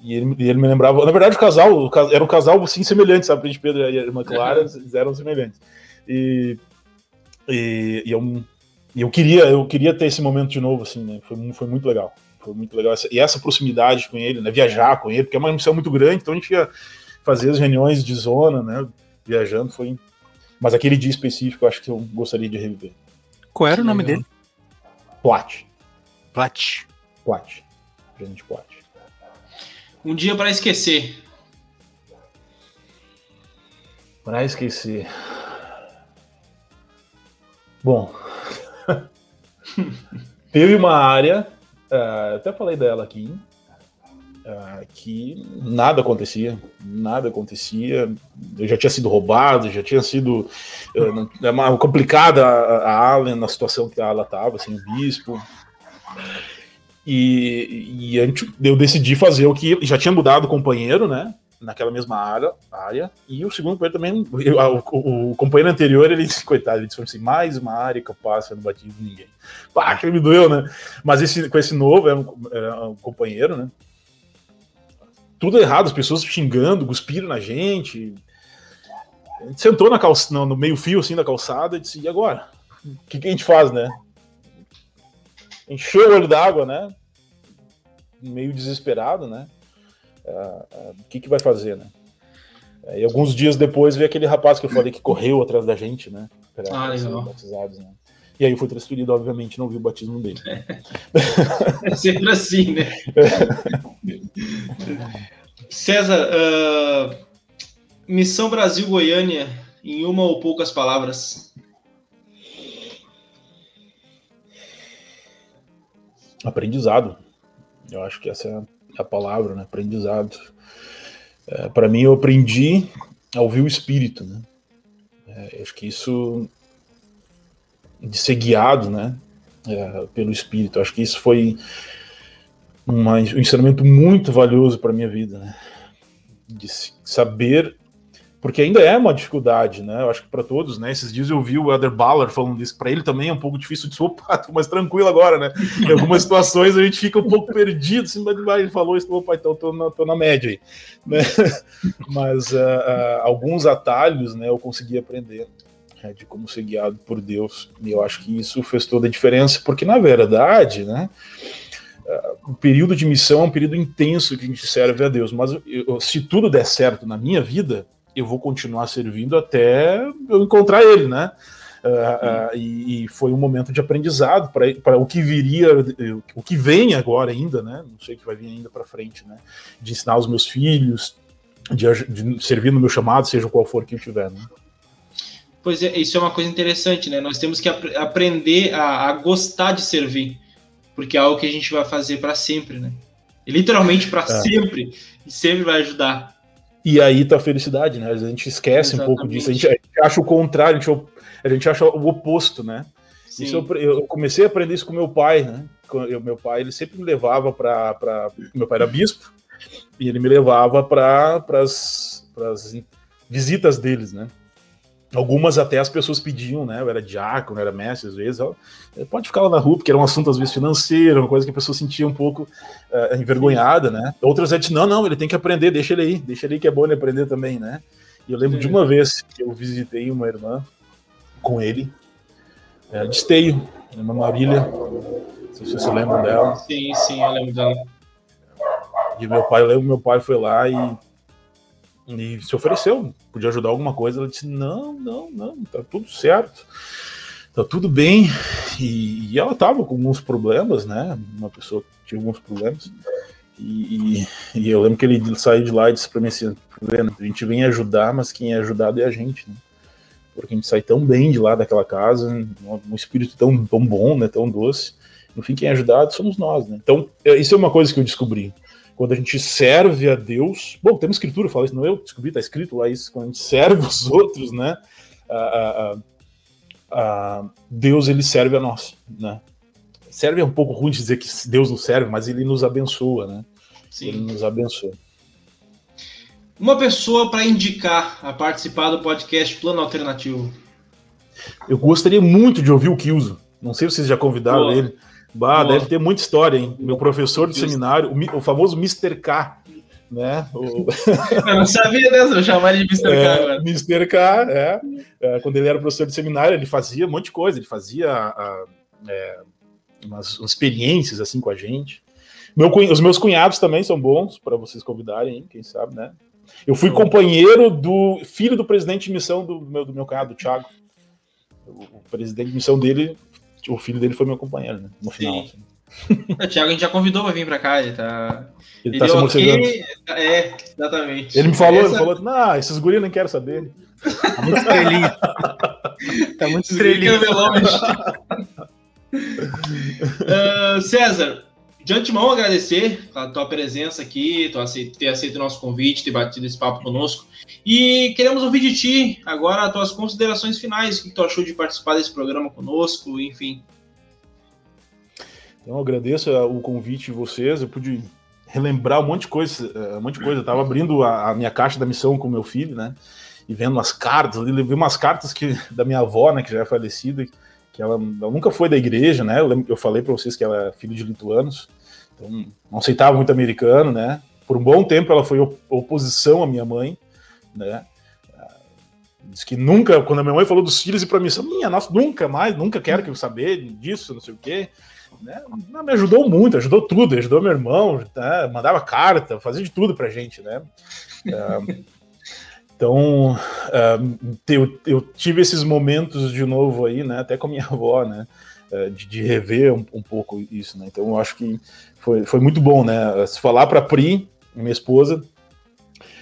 E ele, ele, me lembrava. Na verdade, o casal o, era um casal assim, semelhante, sabe? O Presidente Pedro e a irmã Clara uhum. eram semelhantes. E, e, e eu, eu, queria, eu queria ter esse momento de novo, assim, né? Foi, foi muito legal. Foi muito legal. E essa proximidade com ele, né? Viajar com ele, porque é uma missão muito grande, então a gente ia fazer as reuniões de zona, né? Viajando, foi. Mas aquele dia específico eu acho que eu gostaria de reviver. Qual era o nome dele? Plat. Plat. Plat. Presidente Plat. Um dia para esquecer. Para esquecer. Bom, teve uma área, uh, até falei dela aqui, uh, que nada acontecia, nada acontecia. Eu já tinha sido roubado, já tinha sido uh, complicada a, a Allen na situação que ela estava, assim, o bispo. E, e eu decidi fazer o que já tinha mudado o companheiro, né? Naquela mesma área, área. E o segundo companheiro também, eu, o, o, companheiro anterior, ele disse, coitado, ele disse assim: mais uma área que eu passo, eu não bati de ninguém. Pá, que me doeu, né? Mas esse, com esse novo, era um, era um companheiro, né? Tudo errado, as pessoas xingando, cuspiram na gente. Sentou na calça, no, no meio-fio assim da calçada e disse: e agora? O que, que a gente faz, né? Encheu o olho d'água, né? Meio desesperado, né? Ah, ah, o que, que vai fazer, né? E alguns dias depois veio aquele rapaz que eu falei que correu atrás da gente, né? Para ah, legal. batizados, né? E aí eu fui transferido, obviamente, não vi o batismo dele. É, é sempre assim, né? César, uh, Missão Brasil Goiânia, em uma ou poucas palavras. Aprendizado. Eu acho que essa é a palavra, né? Aprendizado. É, para mim, eu aprendi a ouvir o espírito, né? É, acho que isso de ser guiado, né? É, pelo espírito. Acho que isso foi uma, um ensinamento muito valioso para minha vida, né? De saber porque ainda é uma dificuldade, né? Eu acho que para todos, né? Esses dias eu vi o Eder Baller falando disso, para ele também é um pouco difícil de opa, tô mais tranquilo agora, né? Em algumas situações a gente fica um pouco perdido, assim, mas ele falou isso, opa, então tô na, tô na média aí, né? Mas uh, uh, alguns atalhos, né, eu consegui aprender né, de como ser guiado por Deus, e eu acho que isso fez toda a diferença, porque na verdade, né? Uh, o período de missão é um período intenso que a gente serve a Deus, mas eu, se tudo der certo na minha vida, eu vou continuar servindo até eu encontrar ele, né? Uh, uh, e, e, foi um momento de aprendizado para o que viria, o que vem agora ainda, né? Não sei o que vai vir ainda para frente, né? De ensinar os meus filhos, de, de, servir no meu chamado, seja qual for que eu tiver, né? Pois é, isso é uma coisa interessante, né? Nós temos que ap aprender a, a, gostar de servir, porque é algo que a gente vai fazer para sempre, né? literalmente para é. sempre, e sempre vai ajudar. E aí tá a felicidade, né? A gente esquece Exatamente. um pouco disso. A gente, a gente, acha o contrário, a gente, a gente acha o oposto, né? Isso eu, eu, comecei a aprender isso com meu pai, né? Eu, meu pai, ele sempre me levava para. Meu pai era bispo, e ele me levava para as visitas deles, né? Algumas até as pessoas pediam, né? Eu era diácono, era mestre às vezes. Ó, pode ficar lá na rua, porque era um assunto às vezes financeiro, uma coisa que a pessoa sentia um pouco uh, envergonhada, né? Outras vezes, não, não, ele tem que aprender, deixa ele aí, deixa ele aí que é bom ele aprender também, né? E eu lembro Sim. de uma vez que eu visitei uma irmã com ele, é, de esteio, uma Marília, não sei se vocês lembram dela. Sim, sim, eu lembro dela. E meu pai, eu lembro meu pai foi lá e e se ofereceu, podia ajudar alguma coisa. Ela disse: Não, não, não, tá tudo certo, tá tudo bem. E, e ela tava com alguns problemas, né? Uma pessoa que tinha alguns problemas. E, e, eu lembro que ele saiu de lá e disse para mim assim: a gente vem ajudar, mas quem é ajudado é a gente, né? Porque a gente sai tão bem de lá daquela casa, um espírito tão, tão bom, né? Tão doce. No fim, quem é ajudado somos nós, né? Então, é, isso é uma coisa que eu descobri quando a gente serve a Deus, bom, tem uma escritura fala isso, não eu descobri, está escrito lá isso, quando a gente serve os outros, né, a, a, a, Deus ele serve a nós, né. Serve é um pouco ruim dizer que Deus nos serve, mas ele nos abençoa, né. Sim. Ele nos abençoa. Uma pessoa para indicar a participar do podcast Plano Alternativo. Eu gostaria muito de ouvir o Kilzo. Não sei se vocês já convidaram Boa. ele. Bah, deve ter muita história, hein? Meu professor de seminário, o, o famoso Mr. K, né? O... Eu não sabia dessa, eu chamava de Mr. É, K agora. Mr. K, é. é. Quando ele era professor de seminário, ele fazia um monte de coisa, ele fazia a, é, umas, umas, experiências assim com a gente. Meu, os meus cunhados também são bons para vocês convidarem, hein? quem sabe, né? Eu fui companheiro do filho do presidente de missão do meu, do meu cunhado, o Thiago. O, o presidente de missão dele o filho dele foi meu companheiro, né? No final. Assim. O Thiago a gente já convidou para vir para cá, ele tá. Ele, ele tá se okay... É, exatamente. Ele me falou, Essa... ele falou, não, esses guris não quero saber. Tá muito estrelinho. tá muito estrelinho. uh, César, de antemão agradecer a tua presença aqui, ter aceito o nosso convite, ter batido esse papo conosco. E queremos ouvir de ti agora as tuas considerações finais, o que tu achou de participar desse programa conosco, enfim. Então, agradeço o convite de vocês, eu pude relembrar um monte de coisa, eh, um monte de coisa. Eu tava abrindo a, minha caixa da missão com meu filho, né? E vendo umas cartas, vi umas cartas que, da minha avó, né, que já é falecida, que ela, ela nunca foi da igreja, né? Eu, falei para vocês que ela é filha de lituanos, então não aceitava muito americano, né? Por um bom tempo ela foi oposição à minha mãe, né? Diz que nunca, quando a minha mãe falou dos filhos e para mim, minha nossa, nunca mais, nunca quero que eu saber disso, não sei o quê. Né? Não, me ajudou muito, ajudou tudo, ajudou meu irmão, né? mandava carta, fazia de tudo pra gente, né? É, então, uh, eu, eu, tive esses momentos de novo aí, né? Até com a minha avó, né? Uh, de, de, rever um, um, pouco isso, né? Então, eu acho que foi, foi muito bom, né? Se falar para Pri, minha esposa,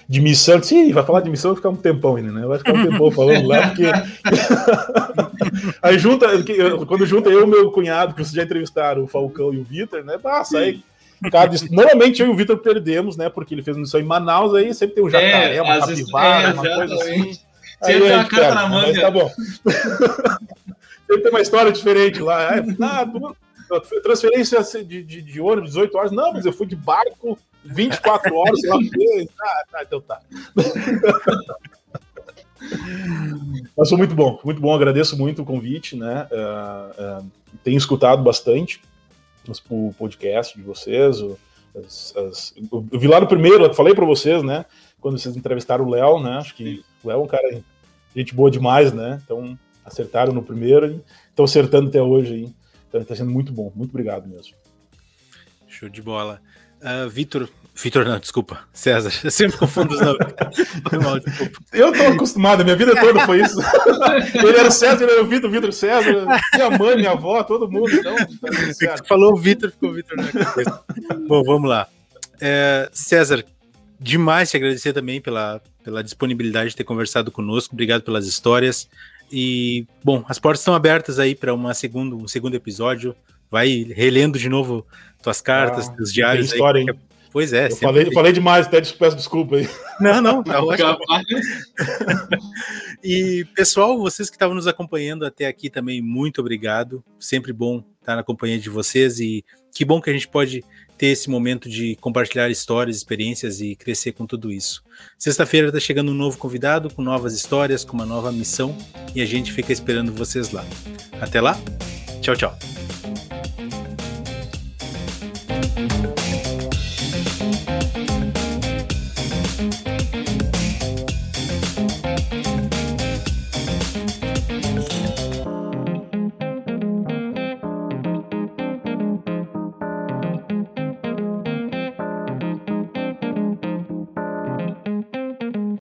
de missão. Sim, vai falar de missão, vai ficar um tempão ainda, né? Vai ficar um tempão falando lá, porque. aí junta, quando junta eu e meu cunhado, que vocês já entrevistaram, o Falcão e o Vitor, né? Passa aí. Cada... Normalmente eu e o Vitor perdemos, né? Porque ele fez missão em Manaus, aí sempre tem um jacaré, é, uma capivara, é, uma coisa assim. Sempre tem uma carta na manga. Mas tá bom. sempre tem uma história diferente lá. Ah, tu... transferência de, de, de ônibus, 18 horas. Não, mas eu fui de barco 24 horas, sei lá. Ah, tá, então tá. Mas foi muito bom, muito bom. Agradeço muito o convite, né? Uh, uh, tenho escutado bastante o podcast de vocês. O, as, as, eu vi lá no primeiro, eu falei para vocês, né? Quando vocês entrevistaram o Léo, né? Acho que o Léo é um cara gente boa demais, né? Então acertaram no primeiro e estão acertando até hoje. Hein? Então está sendo muito bom. Muito obrigado mesmo. Show de bola. Uh, Vitor, Vitor, não, desculpa. César, eu sempre confundo os nomes. eu tô acostumado, minha vida toda foi isso. ele era o César, ele era o Vitor, Vitor César, minha mãe, minha avó, todo mundo. Então, tá falou Vitor, ficou Vitor na cabeça. Bom, vamos lá. É, César, demais te agradecer também pela, pela disponibilidade de ter conversado conosco. Obrigado pelas histórias. E, bom, as portas estão abertas aí para um segundo episódio. Vai relendo de novo tuas cartas, ah, teus diários. História, aí, hein? Pois é. Eu falei, eu falei demais, até peço desculpa aí. Não, não, tá ótimo. e, pessoal, vocês que estavam nos acompanhando até aqui também, muito obrigado. Sempre bom estar na companhia de vocês e que bom que a gente pode ter esse momento de compartilhar histórias, experiências e crescer com tudo isso. Sexta-feira está chegando um novo convidado com novas histórias, com uma nova missão e a gente fica esperando vocês lá. Até lá, tchau, tchau.